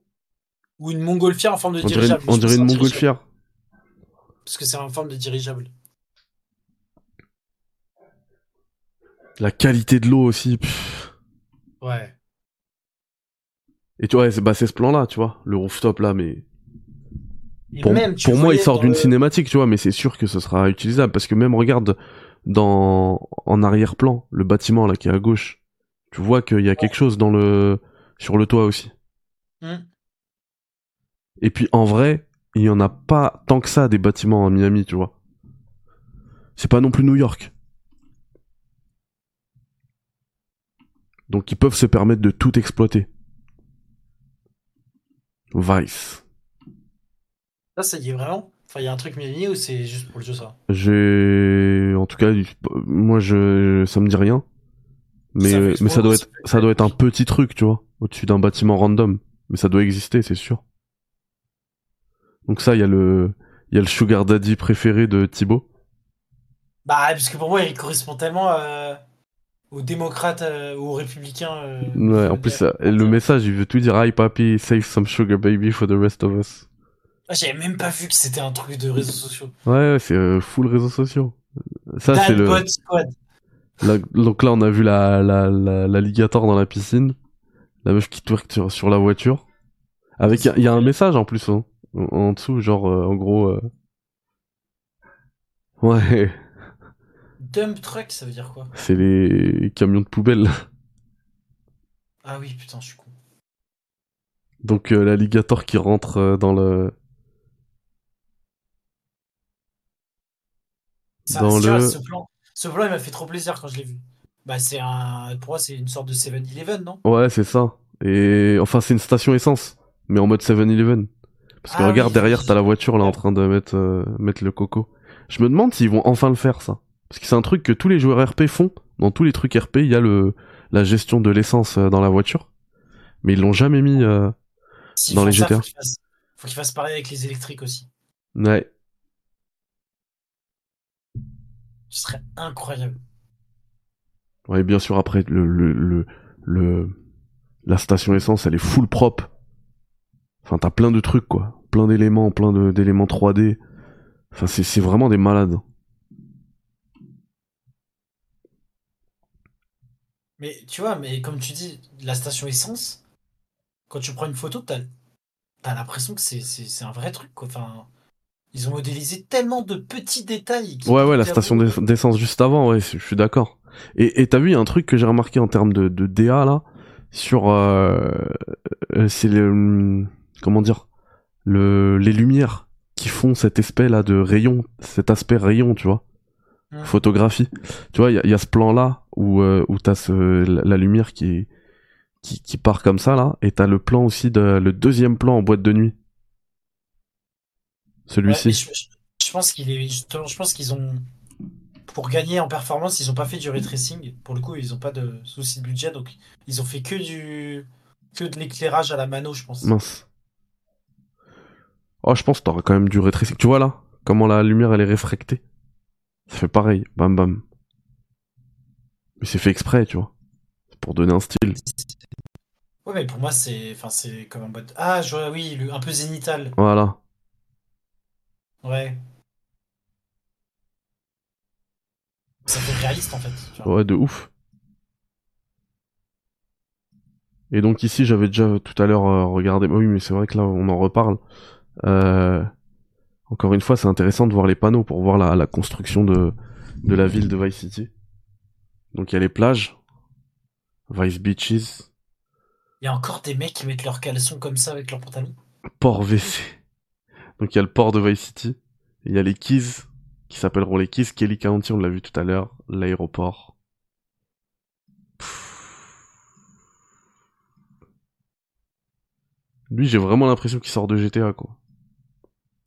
Ou une montgolfière en forme de On dirigeable. on dirait une montgolfière. Parce que c'est en forme de dirigeable. La qualité de l'eau aussi. pff. Ouais. Et tu vois, c'est bah, ce plan-là, tu vois. Le rooftop là, mais... Et Pour, même, pour moi, il sort d'une le- cinématique, tu vois, mais c'est sûr que ce sera utilisable. Parce que même, regarde, dans en arrière-plan, le bâtiment là qui est à gauche, tu vois qu'il y a quelque chose dans le sur le toit aussi. Hmm. Et puis en vrai, il y en a pas tant que ça des bâtiments à Miami, tu vois. C'est pas non plus New York. Donc ils peuvent se permettre de tout exploiter. Vice. Ça, ça y est vraiment. Enfin, il y a un truc Miami ou c'est juste pour le jeu ça? J'ai, en tout cas, moi je, ça me dit rien. Mais, Ça mais ça doit être, ça doit être un petit truc, tu vois, au-dessus d'un bâtiment random. Mais ça doit exister, c'est sûr. Donc ça, il y a le, il y a le sugar daddy préféré de Thibaut. Bah, parce que pour moi, il correspond tellement euh, aux démocrates, euh, aux républicains. euh, Ouais, en plus, ça- le message, il veut tout dire. Hi papi, save some sugar baby for the rest of us. Ah, J'avais même pas vu que c'était un truc de réseaux sociaux. Ouais, c'est euh, full réseaux sociaux. Ça, c'est le. Squad. Là, donc là, on a vu la, la, la, l'alligator dans la piscine. La meuf qui twerk sur, sur la voiture. Avec, il y, a un message en plus, hein, en, en dessous, genre, euh, en gros. euh, Ouais, Dump truck, ça veut dire quoi? C'est les camions de poubelle. Ah oui, putain, je suis con. Donc euh, l'alligator qui rentre euh, dans le. Ça, Dans tu vois, le- ce plan, Ce plan, il m'a fait trop plaisir quand je l'ai vu. Bah, c'est un. Pour moi, c'est une sorte de 7-Eleven, non? Ouais, c'est ça. Et enfin, c'est une station essence, mais en mode 7-Eleven. Parce que Ah regarde oui, derrière, oui. t'as la voiture là en train de mettre euh, mettre le coco. Je me demande s'ils vont enfin le faire ça. Parce que c'est un truc que tous les joueurs RP font. Dans tous les trucs RP, il y a le la gestion de l'essence euh, dans la voiture. Mais ils l'ont jamais mis. euh, Dans les ça, GTA. Faut qu'ils fassent... faut qu'ils fassent pareil avec les électriques aussi. Ouais. Ce serait incroyable. Ouais, bien sûr, après, le, le, le, le- la station essence, elle est full propre. Enfin, t'as plein de trucs, quoi. Plein d'éléments, plein de- d'éléments 3D. Enfin, c'est, c'est vraiment des malades. Mais tu vois, mais comme tu dis, la station essence, quand tu prends une photo, t'as as, l'impression que c'est- un vrai truc. Quoi. Enfin, ils ont modélisé tellement de petits détails. Ouais, ouais, la station d'essence juste avant, ouais, je suis d'accord. Et t'as vu, il y a un truc que j'ai remarqué en termes de, de DA, là, sur... Euh, euh, c'est le... hum, Comment dire le, Les lumières qui font cet aspect, là, de rayon, cet aspect rayon, tu vois Hmm. photographie. Tu vois, il y, a- il y a ce plan-là où, euh, où t'as la, la lumière qui, qui, qui part comme ça, là, et t'as le plan aussi, de, le deuxième plan en boîte de nuit. Celui-ci. mais je, je- je pense qu'il est justement, je pense qu'ils ont pour gagner en performance, ils ont pas fait du ray tracing. Pour le coup, ils ont pas de souci de budget, donc ils ont fait que du que de l'éclairage à la mano, je pense. Mince. Oh, je pense que t'auras quand même du retracing. Tu vois là Comment la lumière elle est réfractée Ça fait pareil, bam bam. Mais c'est fait exprès, tu vois. C'est pour donner un style. Ouais, mais pour moi, c'est enfin c'est comme en mode ah, je oui, un peu zénital. Voilà. Ouais. Ça fait réaliste en fait. tu vois. Ouais, de ouf. Et donc ici, j'avais déjà tout à l'heure euh, regardé. Oui, mais c'est vrai que là, on en reparle. Euh, Encore une fois, c'est intéressant de voir les panneaux pour voir la, la construction de, de la ville de Vice City. Donc il y a les plages, Vice Beaches, Il y a encore des mecs qui mettent leurs caleçons comme ça avec leurs pantalons? port WC. Donc il y a le port de Vice City. Il y a les Keys, qui s'appelleront les Keys Kelly County, on l'a vu tout à l'heure, l'aéroport. Lui, j'ai vraiment l'impression qu'il sort de GTA, quoi.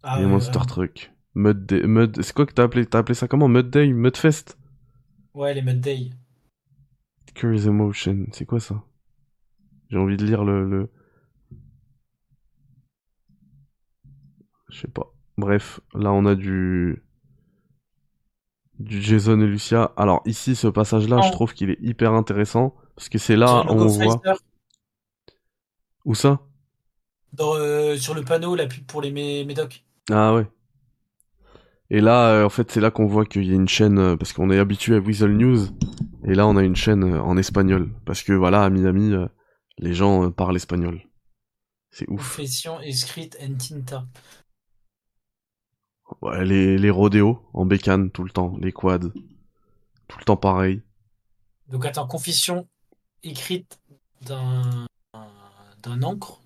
Ah Et ouais, Monster. Truck. Mud Day, Mud, c'est quoi que t'as appelé, t'as appelé ça comment? Mud Day, Mudfest? Ouais, les Mud Day. Curious Emotion, c'est quoi ça? J'ai envie de lire le, le... Je sais pas. Bref, là on a du... Du Jason et Lucia. Alors ici, ce passage-là, je trouve qu'il est hyper intéressant. Parce que c'est là où on voit... Où ça? dans, euh, sur le panneau, la pub pour les mé- médocs. Ah ouais. Et là, euh, en fait, c'est là qu'on voit qu'il y a une chaîne, euh, parce qu'on est habitué à Weasel News, et là, on a une chaîne en espagnol. Parce que voilà, à Miami, les gens parlent espagnol. C'est ouf. Confession en tinta. Ouais, les, les rodéos en bécane tout le temps, les quads. Tout le temps pareil. Donc attends, confession écrite d'un d'un encre.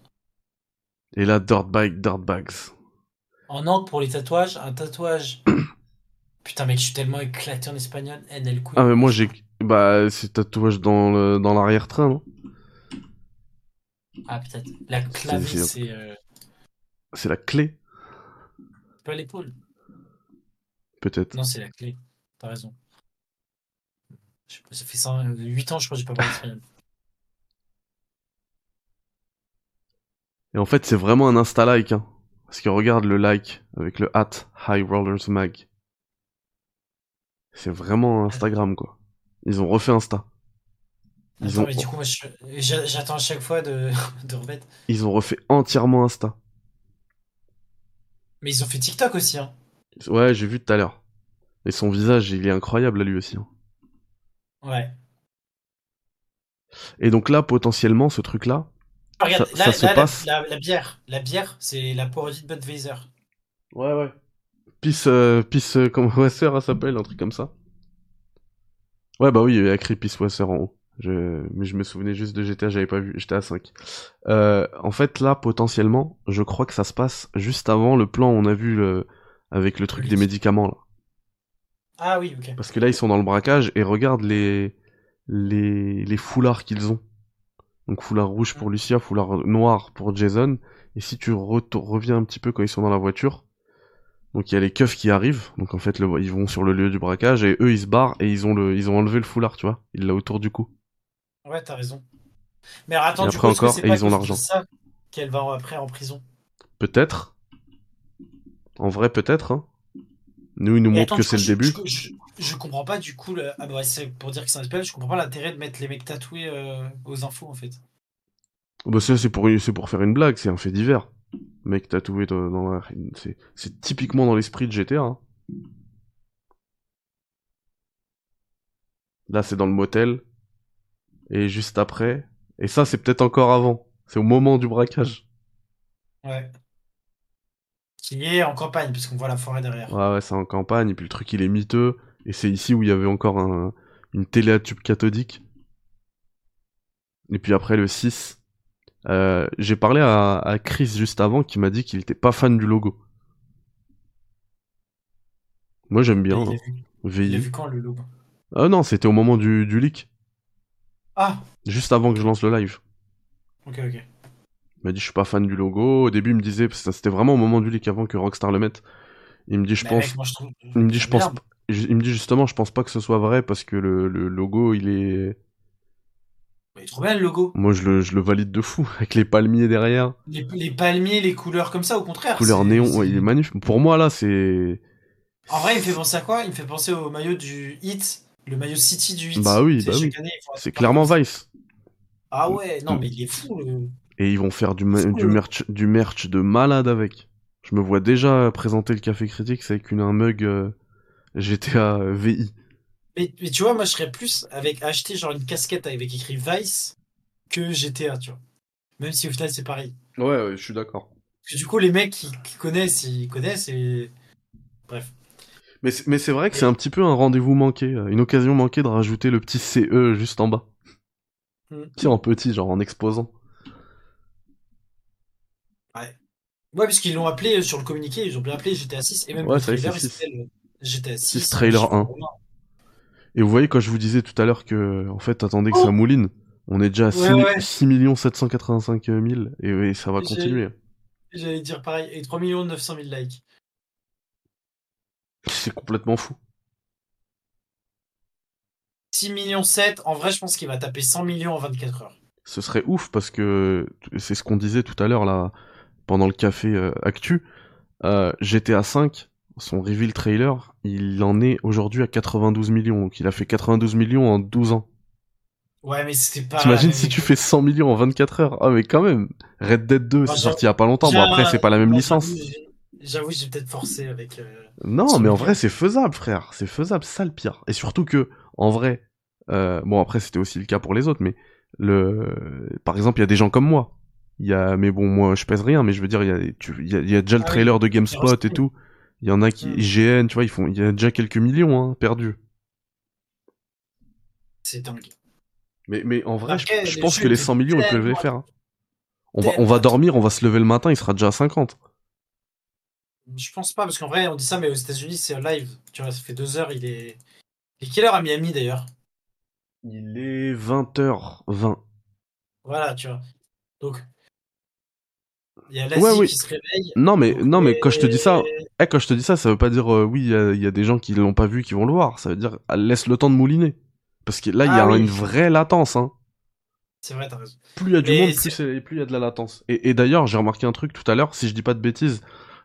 Et là, dirt bike, dirt bags. En encre pour les tatouages, un tatouage. Putain mec, je suis tellement éclaté en espagnol. NL Ah, mais moi, j'ai, bah, c'est tatouage dans le, dans l'arrière-train, non? Ah peut-être. La clave, C'est- c'est- euh, C'est la clé, pas l'épaule. peut-être. Non, c'est la clé. T'as raison. Je sais pas, ça fait 100, 8 ans, je crois que j'ai pas parlé espagnol. Et en fait, c'est vraiment un Insta-like, hein. Parce que regarde le like avec le hat High Rollers Mag. C'est vraiment Instagram, quoi. Ils ont refait Insta. Ils Attends, ont- mais du coup, moi, j'attends à chaque fois de, de remettre. Ils ont refait entièrement Insta. Mais ils ont fait TikTok aussi, hein. Ouais, j'ai vu tout à l'heure. Et son visage, il est incroyable à lui aussi. hein. Ouais. Et donc là, potentiellement, ce truc-là, Regarde, Ça- là, ça se là, la- passe. La, la bière, la bière, c'est la parodie de Budweiser. Ouais, ouais. Peace, euh, Peace, euh, comment Wasser, elle s'appelle, un truc comme ça. Ouais, bah oui, il y a écrit Peace Wasser en haut. Je... Mais je me souvenais juste de GTA, j'avais pas vu, à 5. Euh, en fait, là, potentiellement, je crois que ça se passe juste avant le plan, on a vu le... avec le truc des médicaments, là. Ah oui, ok. Parce que là, ils sont dans le braquage et regarde les, les, les foulards qu'ils ont. Donc foulard rouge pour Lucia, foulard noir pour Jason. Et si tu reviens un petit peu quand ils sont dans la voiture, donc il y a les keufs qui arrivent. Donc en fait, le- ils vont sur le lieu du braquage et eux ils se barrent et ils ont le, ils ont enlevé le foulard, tu vois. Il l'a autour du cou. Ouais, t'as raison. Mais alors, attends, Et du après coup, encore, c'est et pas ils ont l'argent. ça qu'elle va après en prison? Peut-être. En vrai, peut-être. Hein. Nous, ils nous montrent que c'est le je- début. Je, je, je comprends pas du coup. Le... Ah bah ouais, c'est pour dire que c'est un spell, je comprends pas l'intérêt de mettre les mecs tatoués euh, aux infos en fait. Bah ça, c'est pour, c'est pour faire une blague, c'est un fait divers. Mec tatoué dans, c'est, c'est typiquement dans l'esprit de GTA. hein. Là, c'est dans le motel. Et juste après. Et ça, c'est peut-être encore avant. C'est au moment du braquage. Ouais. Qui est en campagne, puisqu'on voit la forêt derrière. Ouais, ouais, c'est en campagne. Et puis le truc, il est miteux. Et c'est ici où il y avait encore un, une télé à tube cathodique. Et puis après, le 6. euh, j'ai parlé à, à Chris juste avant qui m'a dit qu'il était pas fan du logo. Moi, j'aime bien. il, a hein. vu, il a vu quand le logo? Ah non, c'était au moment du, du leak. Ah, Juste avant que je lance le live. ok, ok. Il m'a dit je suis pas fan du logo. Au début il me disait parce que c'était vraiment au moment du leak avant que Rockstar le mette. Il me dit je Mais pense mec, moi, je trouve... il me dit je pense il me dit justement je pense pas que ce soit vrai parce que le, le logo il est Il est trop bien le logo. moi je le, je le valide de fou avec les palmiers derrière, Les, les palmiers, les couleurs comme ça, au contraire. couleur néon, ouais, il est magnifique. Pour moi là c'est En vrai, il me fait penser à quoi? Il me fait penser au maillot du Hit, le maillot City du Hit. Bah oui, bah oui. c'est clairement. Vice Ah ouais, non, mais il est fou. Le... et ils vont faire du, ma- Fou, du merch du merch de malade avec. Je me vois déjà présenter le café critique avec une un mug euh, GTA VI. Mais, mais tu vois, moi, je serais plus avec acheter genre une casquette avec écrit Vice que GTA, tu vois. Même si au final, c'est pareil. Ouais, ouais, je suis d'accord. Parce que du coup, les mecs qui, qui connaissent, ils connaissent et. Bref. Mais c'est, mais c'est vrai que c'est un petit peu un rendez-vous manqué, euh, une occasion manquée de rajouter le petit CE juste en bas. Mm. Tu sais, en petit, genre en exposant. Ouais, parce qu'ils l'ont appelé euh, sur le communiqué, ils ont bien appelé GTA 6 et même Ouais, le trailer, c'est il s'appelle GTA 6. 6 trailer 1. Et vous voyez, quand je vous disais tout à l'heure que, en fait, attendez que ça mouline, on est déjà à 6, Ouais, ouais. 6 785 000, et oui, ça va J'ai- continuer. J'allais dire pareil, et 3 900 000 likes. C'est complètement fou. 6 millions 7, en vrai, je pense qu'il va taper 100 millions en 24 heures. Ce serait ouf parce que c'est ce qu'on disait tout à l'heure là pendant le café euh, actu. Euh, GTA 5, son reveal trailer, il en est aujourd'hui à 92 millions. Donc il a fait 92 millions en 12 ans. Ouais, mais c'était pas. T'imagines si tu fais 100 millions en 24 heures? Ah mais quand même Red Dead 2, Bah, c'est j'avoue- sorti il y a pas longtemps. Bon après c'est pas la même licence. J'avoue, j'ai- peut-être forcé avec. euh, Non, 100 mais en vrai, c'est faisable, frère. C'est faisable, ça le pire. Et surtout que, en vrai, euh, bon, après, c'était aussi le cas pour les autres, mais le, par exemple, il y a des gens comme moi. Il y a, mais bon, moi, je pèse rien, mais je veux dire, il y a, tu- il y a, il y a déjà le Ah oui, trailer de GameSpot et tout. Il y en a qui. IGN, tu vois, ils font, il y a déjà quelques millions, hein, perdus. C'est dingue. Mais, mais en vrai, je- pense que les étaient 100 millions, ils peuvent les faire. hein. On va, on va dormir, on va se lever le matin, il sera déjà à 50. Je pense pas, parce qu'en vrai, on dit ça, mais aux États-Unis, c'est live. Tu vois, ça fait deux heures, il est. Et quelle heure à Miami d'ailleurs? Il est 20h20. Voilà, tu vois. Donc. Il y a l'Asie Ouais, oui. qui se réveille. Non, mais, Donc, non, mais quand je te dis ça, Eh, quand je te dis ça, ça veut pas dire euh, oui, il y a- y, a des gens qui l'ont pas vu qui vont le voir. Ça veut dire laisse le temps de mouliner. Parce que là, il y a Ah oui. une vraie latence. Hein. C'est vrai, t'as raison. Plus il y a du Mais monde, plus il y a de la latence. Et, et d'ailleurs, j'ai remarqué un truc tout à l'heure, si je dis pas de bêtises,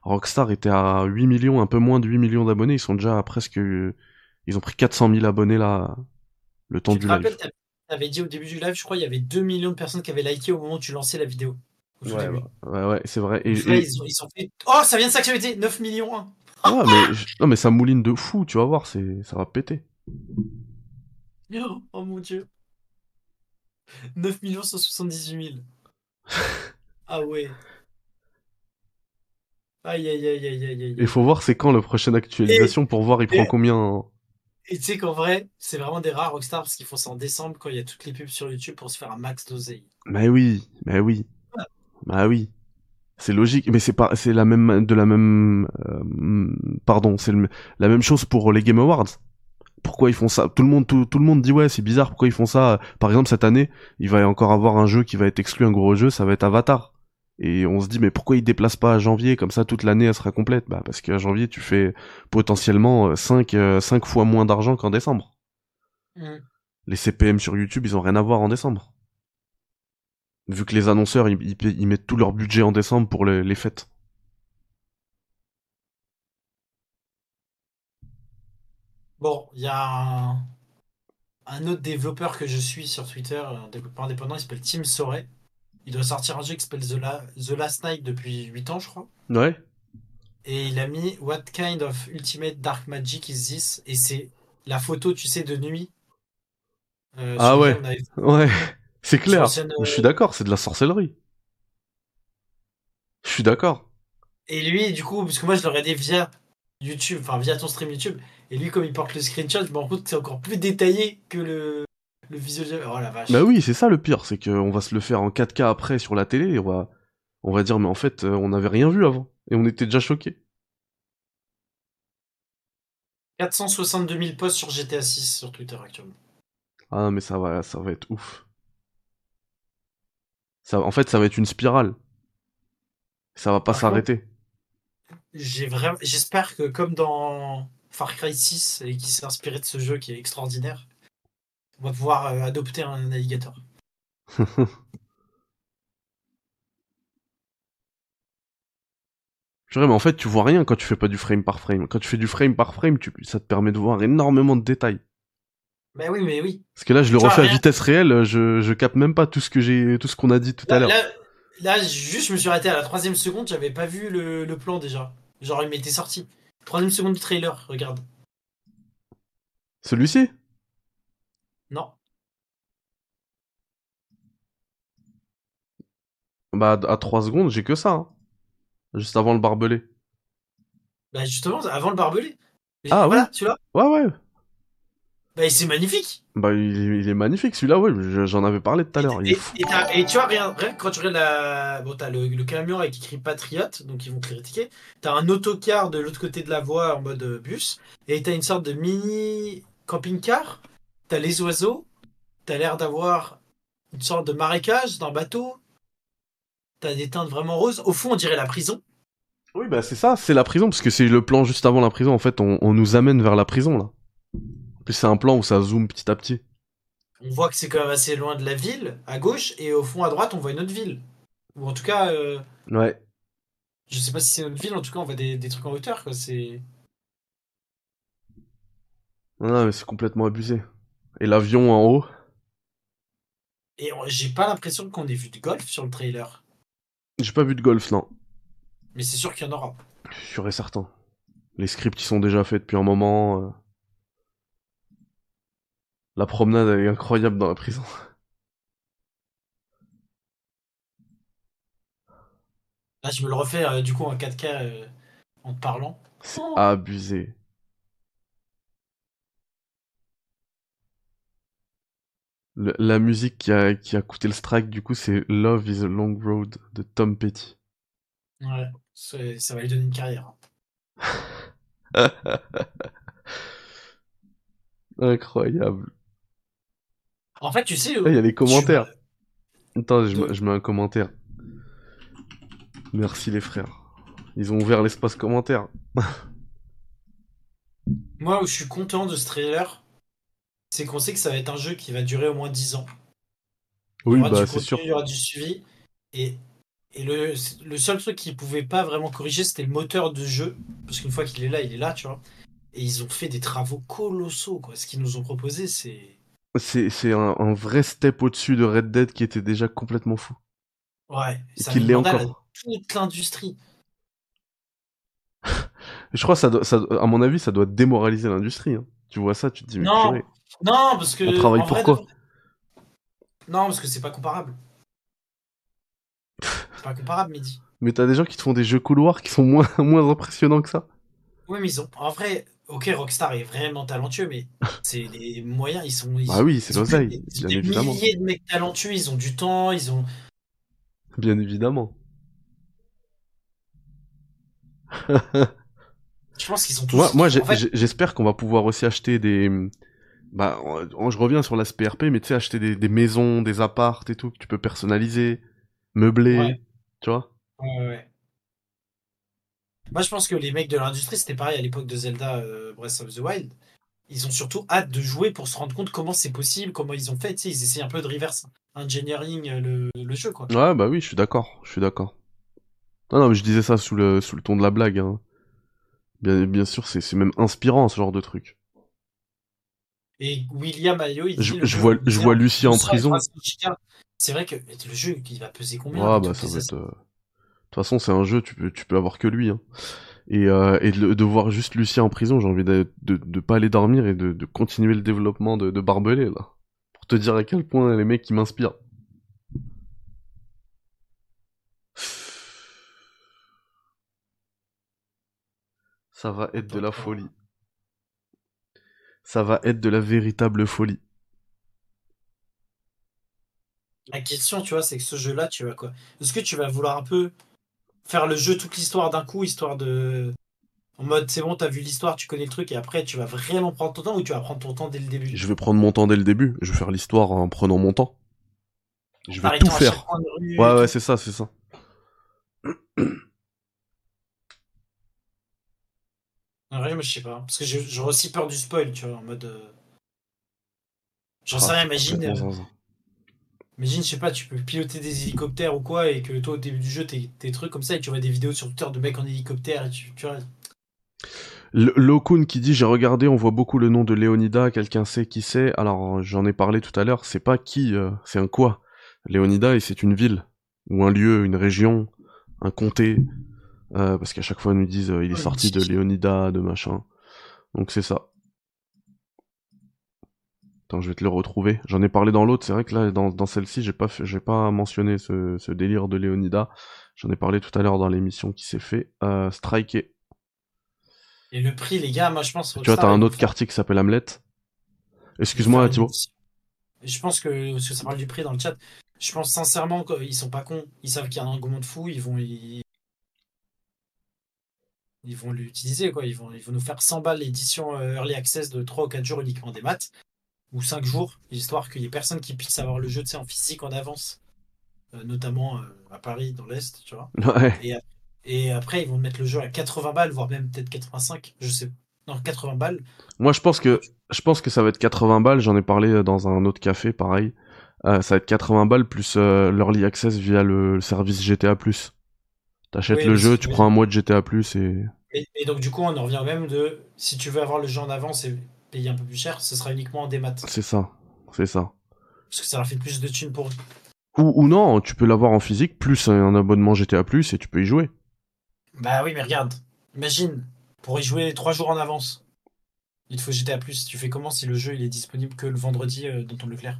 Rockstar était à 8 millions, un peu moins de 8 millions d'abonnés. Ils sont déjà à presque. Ils ont pris 400 000 abonnés là, le temps Tu du te live. t'avais- t'avais dit au début du live, je crois, il y avait 2 millions de personnes qui avaient liké au moment où tu lançais la vidéo. Ouais, ouais, ouais, c'est vrai. Et, Donc là, et- ils, ont, ils ont fait. Oh, ça vient de s'actualiser 9 millions 1. ouais, mais, non, mais ça mouline de fou, tu vas voir, c'est, ça va péter. Oh, oh mon dieu. 9 millions 178 000. ah ouais. Aïe aïe aïe aïe aïe aïe. Il faut voir c'est quand la prochaine actualisation pour voir il prend combien. hein. Et tu sais qu'en vrai, c'est vraiment des rares Rockstar parce qu'ils font ça en décembre quand il y a toutes les pubs sur YouTube pour se faire un max d'oseille. Mais oui, mais oui. Bah oui. C'est logique, mais c'est pas, c'est la même, de la même, euh, pardon, c'est la même chose pour les Game Awards. Pourquoi ils font ça? Tout le monde, tout, tout le monde dit ouais, c'est bizarre. Pourquoi ils font ça? Par exemple, cette année, il va y encore avoir un jeu qui va être exclu, un gros jeu, ça va être Avatar. Et on se dit mais pourquoi ils déplacent pas à janvier? Comme ça toute l'année elle sera complète Bah parce qu'à janvier tu fais potentiellement 5 cinq fois moins d'argent qu'en décembre. Mm. Les CPM sur YouTube ils ont rien à voir en décembre. Vu que les annonceurs ils, ils, ils mettent tout leur budget en décembre pour les, les fêtes. Bon, il y a un... un autre développeur que je suis sur Twitter, un développeur indépendant, il s'appelle Tim Soray. Il doit sortir un jeu qui s'appelle The, La- The Last Night depuis 8 ans, je crois. Ouais. Et il a mis What kind of ultimate dark magic is this? Et c'est la photo, tu sais, de nuit. Euh, Ah ouais. avait- Ouais. C'est clair. euh, Je suis d'accord, c'est de la sorcellerie. Je suis d'accord. Et lui, du coup, parce que moi je l'ai regardé via YouTube, enfin via ton stream YouTube, et lui, comme il porte le screenshot, je me rends compte que c'est encore plus détaillé que le, le visuel. Oh la vache. Bah oui, c'est ça le pire, c'est qu'on va se le faire en 4K après sur la télé et on va, on va dire mais en fait euh, on n'avait rien vu avant et on était déjà choqués. 462 000 posts sur GTA 6 sur Twitter actuellement. Ah non, mais ça va, ça va être ouf. Ça, en fait, ça va être une spirale. Ça va pas s'arrêter. J'ai vraiment, j'espère que comme dans Far Cry 6 et qui s'est inspiré de ce jeu qui est extraordinaire, on va pouvoir euh, adopter un navigateur. Mais en fait, tu vois rien quand tu fais pas du frame par frame. Quand tu fais du frame par frame, tu, ça te permet de voir énormément de détails. Bah oui, mais oui. Parce que là, je le refais à vitesse réelle, je, je capte même pas tout ce que j'ai, tout ce qu'on a dit tout à l'heure. là, là, juste, je me suis arrêté à la troisième seconde, j'avais pas vu le, le plan déjà. Genre, il m'était sorti. Troisième seconde du trailer, regarde. Celui-ci Non. Bah, à 3 secondes, j'ai que ça. hein. Juste avant le barbelé. Bah justement, avant le barbelé. Ah voilà, ouais. vois. Ouais, ouais. Bah c'est magnifique. Bah, il, est- il est magnifique celui-là, ouais. je- J'en avais parlé tout à l'heure. Et, et tu vois, rien, rien quand tu regardes la. Bon, t'as le, le camion avec écrit Patriote, donc ils vont critiquer. T'as un autocar de l'autre côté de la voie en mode euh, bus. Et t'as une sorte de mini camping-car. T'as les oiseaux. T'as l'air d'avoir une sorte de marécage d'un bateau. T'as des teintes vraiment roses. Au fond, on dirait la prison. Oui, bah c'est ça, c'est la prison, parce que c'est le plan juste avant la prison. En fait, on, on nous amène vers la prison, là. Puis c'est un plan où ça zoome petit à petit. On voit que c'est quand même assez loin de la ville, à gauche. Et au fond, à droite, on voit une autre ville. Ou en tout cas. euh, Ouais. Je sais pas si c'est une ville, en tout cas, on voit des, des trucs en hauteur, quoi. C'est. Non, non, mais c'est complètement abusé. Et l'avion en haut. Et j'ai pas l'impression qu'on ait vu de golf sur le trailer. J'ai pas vu de golf, non. Mais c'est sûr qu'il y en aura. Sûr et certain. Les scripts, ils sont déjà faits depuis un moment. euh. La promenade, elle est incroyable dans la prison. Là, je me le refais euh, du coup en 4K euh, en te parlant. C'est abusé. Le- la musique qui a, qui a coûté le strike, du coup, c'est Love is a Long Road de Tom Petty. Ouais, ça va lui donner une carrière. Incroyable. En fait, tu sais. Là, il y a les commentaires. tu- Attends, je, De- je mets un commentaire. Merci les frères. Ils ont ouvert l'espace commentaire. Moi, où je suis content de ce trailer, c'est qu'on sait que ça va être un jeu qui va durer au moins 10 ans. Oui, bah c'est sûr. Il y aura du suivi. Et, et le, le seul truc qu'ils pouvaient pas vraiment corriger, c'était le moteur de jeu. Parce qu'une fois qu'il est là, il est là, tu vois. Et ils ont fait des travaux colossaux, quoi. Ce qu'ils nous ont proposé, c'est. C'est un, un vrai step au-dessus de Red Dead qui était déjà complètement fou. Ouais. Et ça qu'il l'est encore. Toute l'industrie. Je crois que ça, doit- ça, à mon avis, ça doit démoraliser l'industrie. hein. Tu vois ça, tu te dis, mais Non, purée. non, parce que. On travaille en vrai, pour quoi? de- Non, parce que c'est pas comparable. C'est pas comparable, Mehdi. Mais t'as des gens qui te font des jeux couloirs qui sont moins, moins impressionnants que ça? Oui, mais ils ont. En vrai, ok, Rockstar est vraiment talentueux, mais c'est des moyens, ils sont. Ils Bah oui, c'est l'oseille, des- bien des évidemment. milliers de mecs talentueux, ils ont du temps, ils ont. Bien évidemment. Je pense qu'ils sont tous. Moi, fait, j'espère qu'on va pouvoir aussi acheter des. Bah, je reviens sur l'aspect RP, mais tu sais, acheter des, des maisons, des appartes et tout, que tu peux personnaliser, meubler, Ouais. tu vois. Ouais, ouais. Moi, je pense que les mecs de l'industrie, c'était pareil à l'époque de Zelda euh, Breath of the Wild. Ils ont surtout hâte de jouer pour se rendre compte comment c'est possible, comment ils ont fait. Tu sais, ils essayent un peu de reverse engineering euh, le, le jeu, quoi. Ouais, bah oui, je suis d'accord, je suis d'accord. Non, non, mais je disais ça sous le, sous le ton de la blague. Hein. Bien, bien sûr, c'est c'est même inspirant ce genre de truc. Et William Ayo, il dit Je, vois, je vois Lucie en 200 et prison. 300 gigas. C'est vrai que le jeu, il va peser combien avec bah ça va euh, De toute façon, c'est un jeu, tu peux, tu peux avoir que lui. Hein. Et, euh, et de, de voir juste Lucien en prison, j'ai envie de, de, de pas aller dormir et de, de continuer le développement de, de Barbelé, là. Pour te dire à quel point les mecs qui m'inspirent. Ça va être de la folie. Ça va être de la véritable folie. La question, tu vois, c'est que ce jeu-là, tu vas quoi? Est-ce que tu vas vouloir un peu faire le jeu toute l'histoire d'un coup, histoire de. En mode, c'est bon, t'as vu l'histoire, tu connais le truc, et après, tu vas vraiment prendre ton temps ou tu vas prendre ton temps dès le début? Je vais prendre mon temps dès le début. Je vais faire l'histoire en prenant mon temps. Je vais tout faire. Ouais, ouais, c'est ça, c'est ça. Vrai, moi, je sais pas. Parce que j'ai- j'aurais aussi peur du spoil, tu vois, en mode. euh, J'en sais Ah, rien, imagine. euh. Imagine, je sais pas, tu peux piloter des hélicoptères ou quoi, et que toi, au début du jeu, t'es des trucs comme ça, et tu vois des vidéos sur Twitter de mecs en hélicoptère, et tu, tu vois. Lokun qui dit j'ai regardé, on voit beaucoup le nom de Léonida, quelqu'un sait qui c'est. Alors j'en ai parlé tout à l'heure, c'est pas qui, euh, c'est un quoi. Léonida, et c'est une ville ou un lieu, une région, un comté, euh, parce qu'à chaque fois ils nous disent euh, il est sorti de Léonida, de machin. Donc c'est ça. Attends, je vais te le retrouver. J'en ai parlé dans l'autre. C'est vrai que là, dans, dans celle-ci, j'ai pas, j'ai pas mentionné ce, ce délire de Léonida. J'en ai parlé tout à l'heure dans l'émission qui s'est fait. Euh, Striker. Et le prix, les gars, moi, je pense. Tu vois, t'as un autre quartier qui s'appelle Hamlet. Excuse-moi, Thibaut. Je pense que, parce que ça parle du prix dans le chat, je pense sincèrement qu'ils sont pas cons. Ils savent qu'il y a un engouement de fou, ils vont. Ils, ils vont l'utiliser, quoi. Ils vont, ils vont nous faire 100 balles l'édition euh, Early Access de 3 ou 4 jours uniquement des maths, ou 5 jours, histoire qu'il y ait personne qui puisse avoir le jeu en physique en avance, Euh, notamment euh, à Paris, dans l'Est, tu vois. Ouais. Et, et après, ils vont mettre le jeu à 80 balles, voire même peut-être 85, je sais. Non, 80 balles. Moi, je pense que je pense que ça va être 80 balles. J'en ai parlé dans un autre café, pareil. Euh, ça va être 80 balles plus l'early access via le, service GTA+. T'achètes Oui, le jeu, tu prends un mois de GTA+, et... Et, et donc, du coup, on en revient même de si tu veux avoir le jeu en avance et payer un peu plus cher, ce sera uniquement en démat. C'est ça. C'est ça. Parce que ça leur fait plus de thunes pour eux. Ou, ou non, tu peux l'avoir en physique, plus un abonnement GTA+, et tu peux y jouer. Bah oui, mais regarde, imagine, pour y jouer 3 jours en avance, il te faut GTA+. Tu fais comment si le jeu il est disponible que le vendredi euh, dans ton Leclerc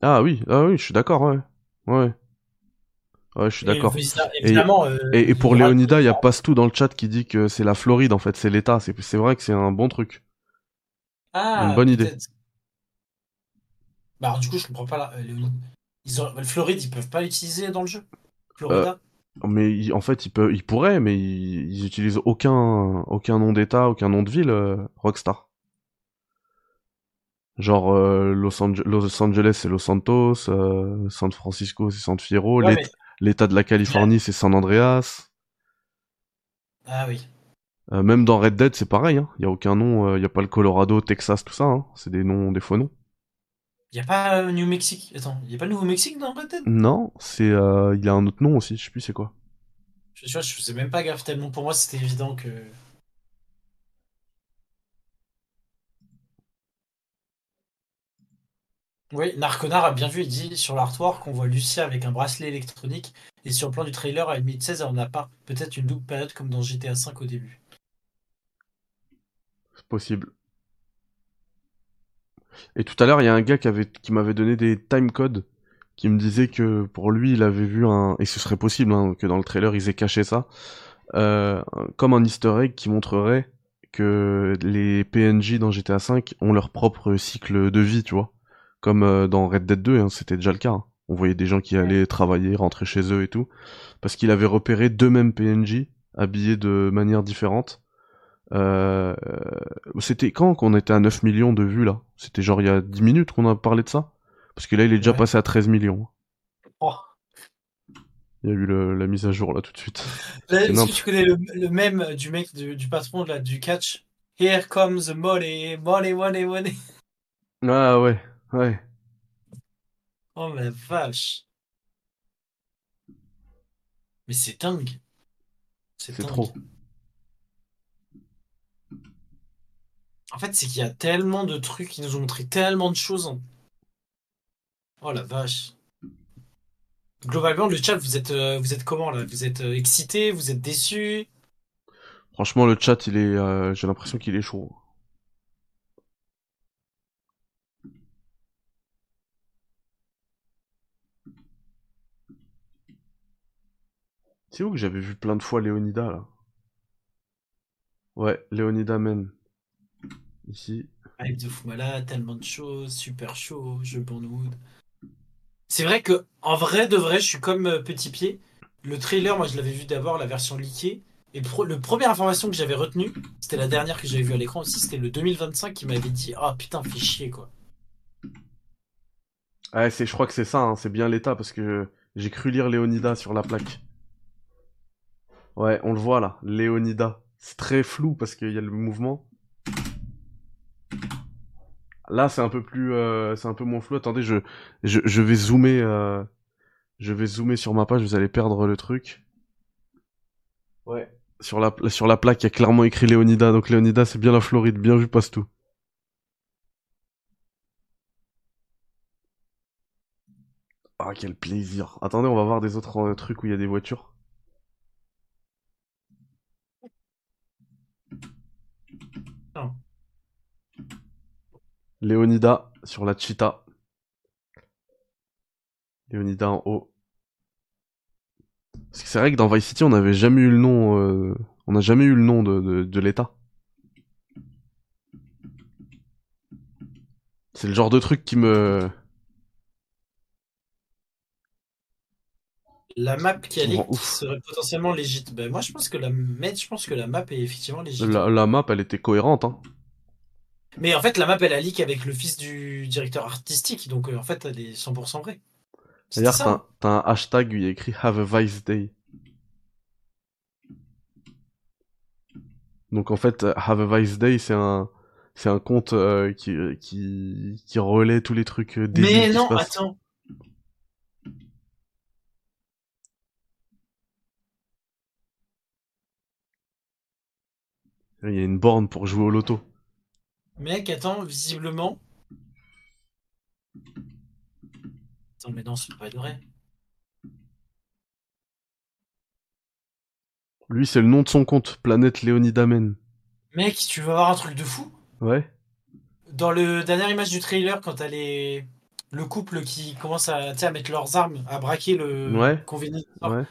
Ah oui, ah oui, je suis d'accord, ouais. Ouais. Ouais, je suis d'accord. euh, Et, et pour Léonida, il y a Pastou dans le chat qui dit que c'est la Floride, en fait, c'est l'État. C'est vrai que c'est un bon truc. Ah, une bonne idée. Bah alors, du coup, je comprends pas là, euh. Ils ont... Floride, ils peuvent pas l'utiliser dans le jeu Florida? Mais il- en fait, ils, peuvent, ils pourraient, mais ils, ils utilisent aucun, aucun nom d'État, aucun nom de ville, euh, Rockstar. Genre euh, Los, Ange- Los Angeles, c'est Los Santos, euh, San Francisco, c'est San Fierro, Ouais, mais- l'État de la Californie, c'est San Andreas. Ah oui. Euh, même dans Red Dead, c'est pareil. Il y a aucun nom, euh, il y a pas le Colorado, Texas, tout ça. hein. C'est des noms, des faux noms. Il y a pas euh, New Mexico. Attends, il y a pas le Nouveau-Mexique dans Red Dead? Non, c'est, euh, il y a un autre nom aussi. Je sais plus c'est quoi. Je, vois, je faisais même pas gaffe tellement pour moi, c'était évident que. Oui, Narconar a bien vu, il dit sur l'artwork qu'on voit Lucia avec un bracelet électronique et sur le plan du trailer à 16 on n'a pas. Peut-être une double période comme dans GTA V au début. C'est possible. Et tout à l'heure, il y a un gars qui m'avait donné des timecodes qui me disait que pour lui, il avait vu un. Et ce serait possible hein, que dans le trailer, ils aient caché ça. euh, comme un easter egg qui montrerait que les PNJ dans GTA V ont leur propre cycle de vie, tu vois. Comme euh, dans Red Dead 2, hein, c'était déjà le cas. hein. On voyait des gens qui allaient travailler, rentrer chez eux et tout. Parce qu'il avait repéré deux mêmes PNJ habillés de manière différente. Euh, c'était quand qu'on était à 9 millions de vues là? C'était genre il y a 10 minutes qu'on a parlé de ça? Parce que là il est déjà Ouais. passé à 13 millions. Oh. Il y a eu le- la mise à jour là tout de suite. Est-ce que tu connais le, le même du mec, du, du patron là, du catch? Here comes the money, money, money, money. Ah ouais, ouais. Oh ma vache. Mais c'est dingue. C'est trop. En fait, c'est qu'il y a tellement de trucs qui nous ont montré tellement de choses. Oh la vache. Globalement, le chat, vous êtes, euh, vous êtes comment là? Vous êtes euh, excité Vous êtes déçu Franchement le chat il est, euh, j'ai l'impression qu'il est chaud. C'est où que j'avais vu plein de fois Léonida là? Ouais, Léonida Men. Ici. Hype de Fumala, tellement de choses, super chaud, jeu Bournewood. C'est vrai que, en vrai de vrai, je suis comme euh, Petit Pied. Le trailer, moi, je l'avais vu d'abord, la version leakée. Et le, première information que j'avais retenue, c'était la dernière que j'avais vue à l'écran aussi, c'était le 2025 qui m'avait dit Ah putain, fais chier quoi. Ouais, c'est, je crois que c'est ça, hein, c'est bien l'état parce que j'ai cru lire Léonida sur la plaque. Ouais, on le voit là, Léonida. C'est très flou parce qu'il y a le mouvement. Là, c'est un peu plus, euh, c'est un peu moins flou. Attendez, je, je, je vais zoomer, euh, je vais zoomer sur ma page. Vous allez perdre le truc. Ouais. Sur la, sur la plaque, il y a clairement écrit Léonida. Donc Léonida, c'est bien la Floride. Bien vu, passe tout. Ah, quel plaisir. Attendez, on va voir des autres euh, trucs où il y a des voitures. Non. Léonida sur la Cheetah. Léonida en haut. Parce que c'est vrai que dans Vice City, on n'avait jamais eu le nom. euh, On n'a jamais eu le nom de, de, de l'État. C'est le genre de truc qui me. La map qui a ouf. serait potentiellement légitime. Ben, moi, je pense que la mais je pense que la map est effectivement légitime. La, la map, elle était cohérente. Hein. Mais en fait, la map, elle a leak avec le fils du directeur artistique, donc euh, en fait, elle est 100% vraie. D'ailleurs, t'as un- hashtag où il y a écrit Have a Vice Day. Donc en fait, Have a Vice Day, c'est un, c'est un compte euh, qui, qui, qui relaie tous les trucs euh, débiles Mais non, attends. Il y a une borne pour jouer au loto. Mec, attends, visiblement. Attends, mais non, c'est pas vrai. Lui, c'est le nom de son compte, Planète Léonidamen. Mec, tu veux voir un truc de fou? Ouais. Dans le dernière image du trailer, quand t'as les... le couple qui commence à, à mettre leurs armes, à braquer le Ouais. Ouais.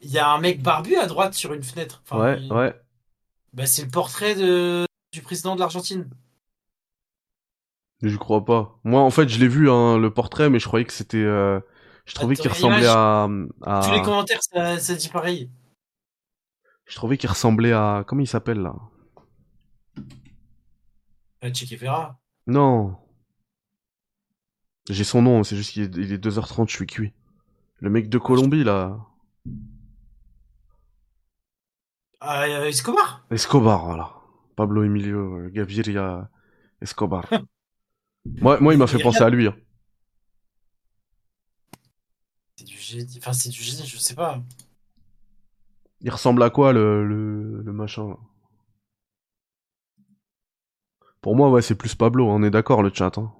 Il y a un mec barbu à droite sur une fenêtre. Enfin, ouais, il- ouais. Bah, c'est le portrait de... du président de l'Argentine. Je crois pas. Moi, en fait, je l'ai vu, hein, le portrait, mais je croyais que c'était. euh, Je trouvais qu'il ressemblait à. à... Tous les commentaires, ça, ça dit pareil. Je trouvais qu'il ressemblait à. Comment il s'appelle là? Euh, Che Guevara. Non. J'ai son nom, c'est juste qu'il est, il est 2h30, je suis cuit. Le mec de Colombie, là. Ah, euh, Escobar Escobar, voilà. Pablo Emilio euh, Gaviria Escobar. moi, moi, il m'a fait penser à lui. hein. C'est du génie. Enfin, c'est du génie, je sais pas. Il ressemble à quoi, le, le, le machin Pour moi, ouais, c'est plus Pablo, on est d'accord, le chat. Hein.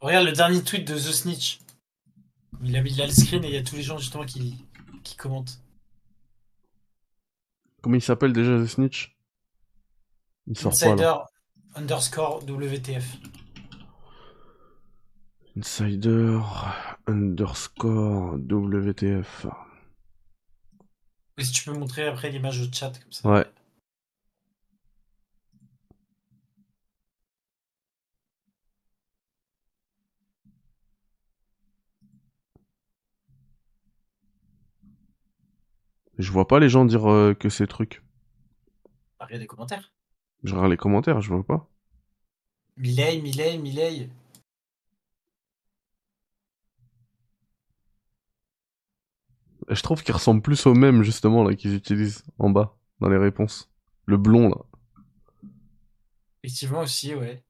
Regarde le dernier tweet de The Snitch. Il a, il a le screen et il y a tous les gens justement qui, qui commentent. Comment il s'appelle déjà, The Snitch? Il sort pas, Insider là. underscore WTF. Insider underscore WTF. Et si tu peux montrer après l'image de chat comme ça. Ouais. Je vois pas les gens dire euh, que ces trucs. Bah, regarde les commentaires. Je regarde les commentaires, je vois pas. Miley, Miley, Miley. Je trouve qu'ils ressemblent plus au même justement là qu'ils utilisent en bas dans les réponses. Le blond là. Effectivement aussi, ouais.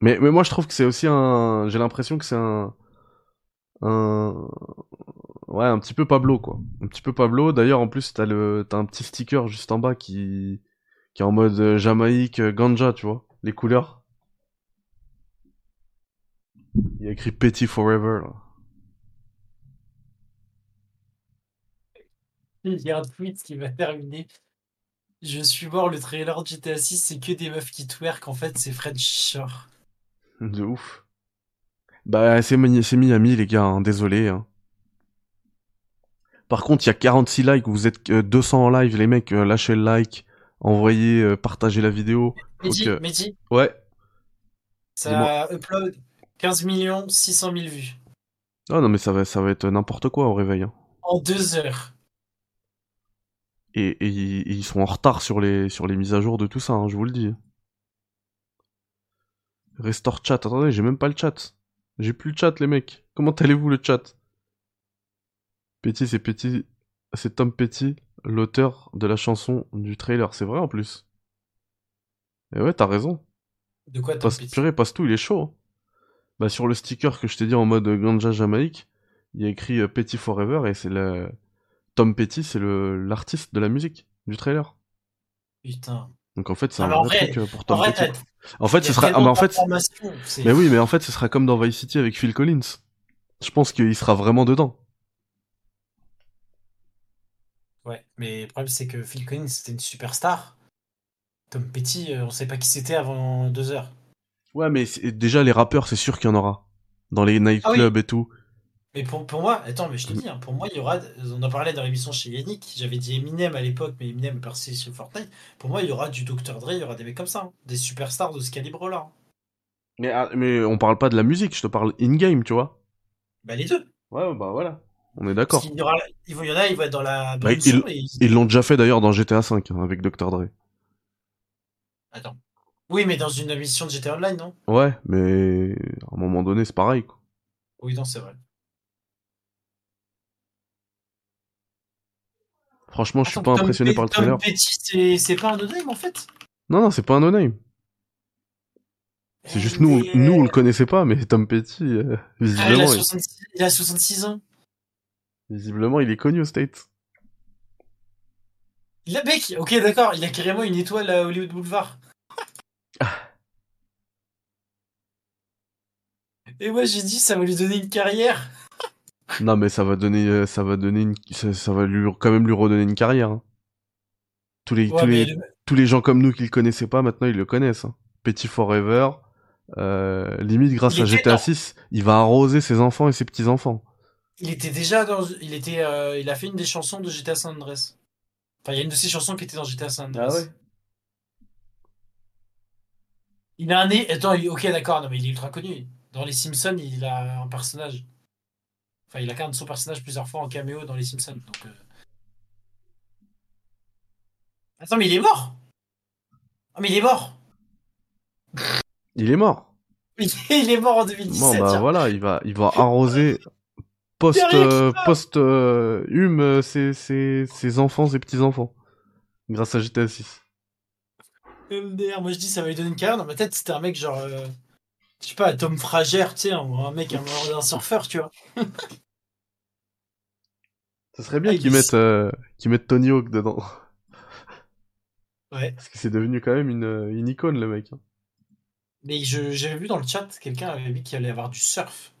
Mais, mais moi je trouve que c'est aussi un. J'ai l'impression que c'est un. Un. Ouais, un petit peu Pablo quoi. Un petit peu Pablo. D'ailleurs en plus t'as le un petit sticker juste en bas qui qui est en mode euh, Jamaïque euh, ganja tu vois les couleurs. Il y a écrit Petty Forever là. Il y a un tweet qui va terminer. Je suis mort, le trailer de GTA 6, c'est que des meufs qui twerk. En fait, c'est French Shore. De ouf. Bah, c'est Mi- c'est Miami, les gars, hein, désolé. hein. Par contre, il y a 46 likes, vous êtes euh, 200 en live, les mecs, euh, lâchez le like, envoyez, euh, partagez la vidéo. Faut Mehdi, que- Mehdi, Ouais. ça upload 15 millions 600 000 vues. Ah non, mais ça va, ça va être n'importe quoi au réveil. hein. En deux heures. Et, et ils et ils sont en retard sur les, sur les mises à jour de tout ça, hein, je vous le dis. Restore chat, attendez, j'ai même pas le chat. J'ai plus le chat, les mecs. Comment allez-vous le chat? Petit, c'est Petit, c'est Tom Petty, l'auteur de la chanson du trailer. C'est vrai en plus. Et ouais, t'as raison. De quoi t'as Passe, purée, passe tout, il est chaud. hein. Bah, sur le sticker que je t'ai dit en mode Ganja Jamaïque, il y a écrit euh, Petty Forever et c'est le. Tom Petty, c'est l'artiste de la musique du trailer. Putain. Donc en fait, c'est Ah, un vrai vrai- truc euh, pour Tom Petty. En fait, ce sera. Ah, mais en fait. d'informations, c'est- Mais oui, mais en fait, ce sera comme dans Vice City avec Phil Collins. Je pense qu'il sera vraiment dedans. Ouais, mais le problème, c'est que Phil Collins, c'était une superstar. Tom Petty, euh, on sait pas qui c'était avant deux heures. Ouais, mais déjà, les rappeurs, c'est sûr qu'il y en aura. Dans les nightclubs et tout. Mais pour, pour moi, attends, mais je te dis, hein, pour moi, il y aura. On en parlait dans l'émission chez Yannick. J'avais dit Eminem à l'époque, mais Eminem est passé sur Fortnite. Pour moi, il y aura du Dr. Dre, il y aura des mecs comme ça. hein. Des superstars de ce calibre-là. hein. Mais, ah, mais on parle pas de la musique, je te parle in-game, tu vois. Bah, les deux. Ouais, bah voilà. On est d'accord. y, aura, il il y en a, il va être dans la. Bah, ils- Ils l'ont déjà fait d'ailleurs dans GTA V avec Dr. Dre. Attends. Oui, mais dans une émission de GTA Online, non? Ouais, mais à un moment donné, c'est pareil. Quoi. Oui, non, c'est vrai. Franchement, je suis pas Tom impressionné par le Tom trailer. Petty, c'est- c'est pas un no-name en fait? Non, non, c'est pas un no-name. C'est juste nous, mais- nous on le connaissait pas, mais Tom Petty, euh, Ah, il, visiblement, a il, 66, il a 66 ans. visiblement, il est connu au States. Il a mec, ok d'accord, il a carrément une étoile à Hollywood Boulevard. Et moi j'ai dit ça va lui donner une carrière. Non, mais ça va donner, euh, ça va donner une, ça, ça va lui, quand même lui redonner une carrière. hein. Tous les, Ouais, tous les, le- tous les gens comme nous qui le connaissaient pas, maintenant ils le connaissent. hein. Petty Forever, euh, limite grâce Il à était GTA dans- 6, il va arroser ses enfants et ses petits enfants. il était déjà dans, il était, euh, il a fait une des chansons de GTA San Andreas. Enfin, il y a une de ses chansons qui était dans GTA San Ah Andreas. Il a un nez. Attends, il- ok d'accord, non mais il est ultra connu. Dans les Simpsons, il a un personnage. Enfin, il incarne son personnage plusieurs fois en caméo dans les Simpsons. Donc, euh. Attends, mais il est mort. Ah mais il est mort. Il est mort. Il est mort en 2017. Bon bah tiens. voilà, il va, il va arroser post, euh, post euh, hume euh, ses, ses, ses enfants, ses petits enfants, grâce à GTA 6. MDR, moi je dis ça va lui donner une carrière. Dans ma tête, c'était un mec genre. je sais pas, Tom Frager, tu sais, un, un mec, un, un surfeur, tu vois. Ce serait bien Ah, qu'ils il- mettent, euh, qu'ils mettent Tony Hawk dedans, Ouais. parce que c'est devenu quand même une, une icône le mec. hein. Mais j'avais vu dans le chat, quelqu'un avait dit qu'il allait y avoir du surf.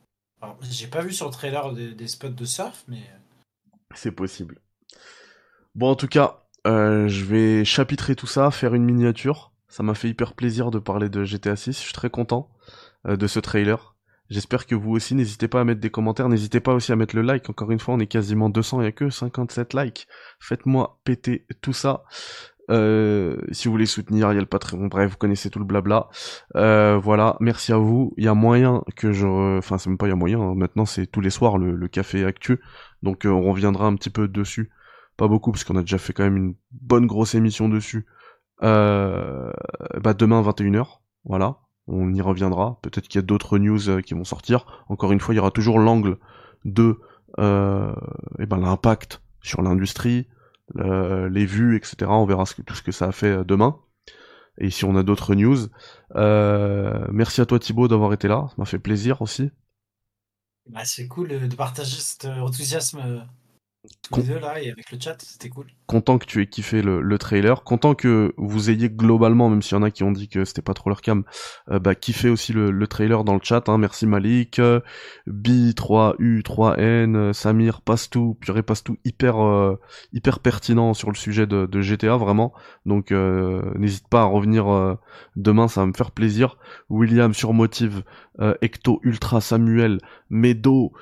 Alors, j'ai pas vu sur le trailer des, des spots de surf, mais. C'est possible. Bon, en tout cas, euh, je vais chapitrer tout ça, faire une miniature. Ça m'a fait hyper plaisir de parler de GTA 6. Je suis très content euh, de ce trailer. J'espère que vous aussi, n'hésitez pas à mettre des commentaires, n'hésitez pas aussi à mettre le like. Encore une fois, on est quasiment 200, il n'y a que 57 likes. Faites-moi péter tout ça. Euh, si vous voulez soutenir, il y a le Patreon, bref, vous connaissez tout le blabla. Euh, voilà, merci à vous. Il y a moyen que je... Enfin, c'est même pas il y a moyen, hein. maintenant c'est tous les soirs le, le café actu. Donc euh, on reviendra un petit peu dessus pas beaucoup parce qu'on a déjà fait quand même une bonne grosse émission dessus. Euh, bah demain 21h, voilà, on y reviendra. Peut-être qu'il y a d'autres news euh, qui vont sortir. Encore une fois, il y aura toujours l'angle de euh, eh ben l'impact sur l'industrie, les vues, etc. On verra tout ce que ça a fait euh, demain. Et si on a d'autres news, euh, merci à toi Thibaut d'avoir été là, ça m'a fait plaisir aussi. Bah, c'est cool de partager cet enthousiasme là et avec le chat, c'était cool. Content que tu aies kiffé le, trailer, content que vous ayez globalement, même s'il y en a qui ont dit que c'était pas trop leur cam, euh, bah kiffé aussi le, trailer dans le chat. Hein. Merci Malik, B3U3N, Samir, Pastou, Purée Pastou, hyper euh, hyper pertinent sur le sujet de, GTA vraiment. Donc euh, n'hésite pas à revenir demain, ça va me faire plaisir. William sur Motive, Ecto Ultra Samuel, Medo,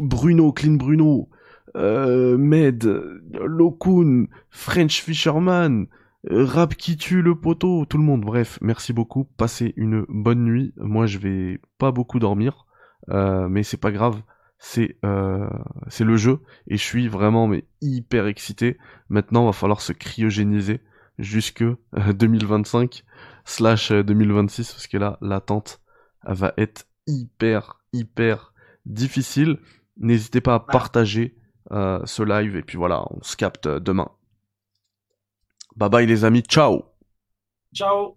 Bruno, Clean Bruno, euh, Med, Lokun, French Fisherman, Rap qui tue le poteau, tout le monde. Bref, merci beaucoup. Passez une bonne nuit. Moi, je vais pas beaucoup dormir, euh, mais c'est pas grave. C'est euh, le jeu et je suis vraiment mais hyper excité. Maintenant, va falloir se cryogéniser jusque 2025 slash 2026 parce que là, l'attente va être hyper hyper difficile. N'hésitez pas à partager euh, ce live et puis voilà, on se capte demain. Bye bye les amis, ciao. Ciao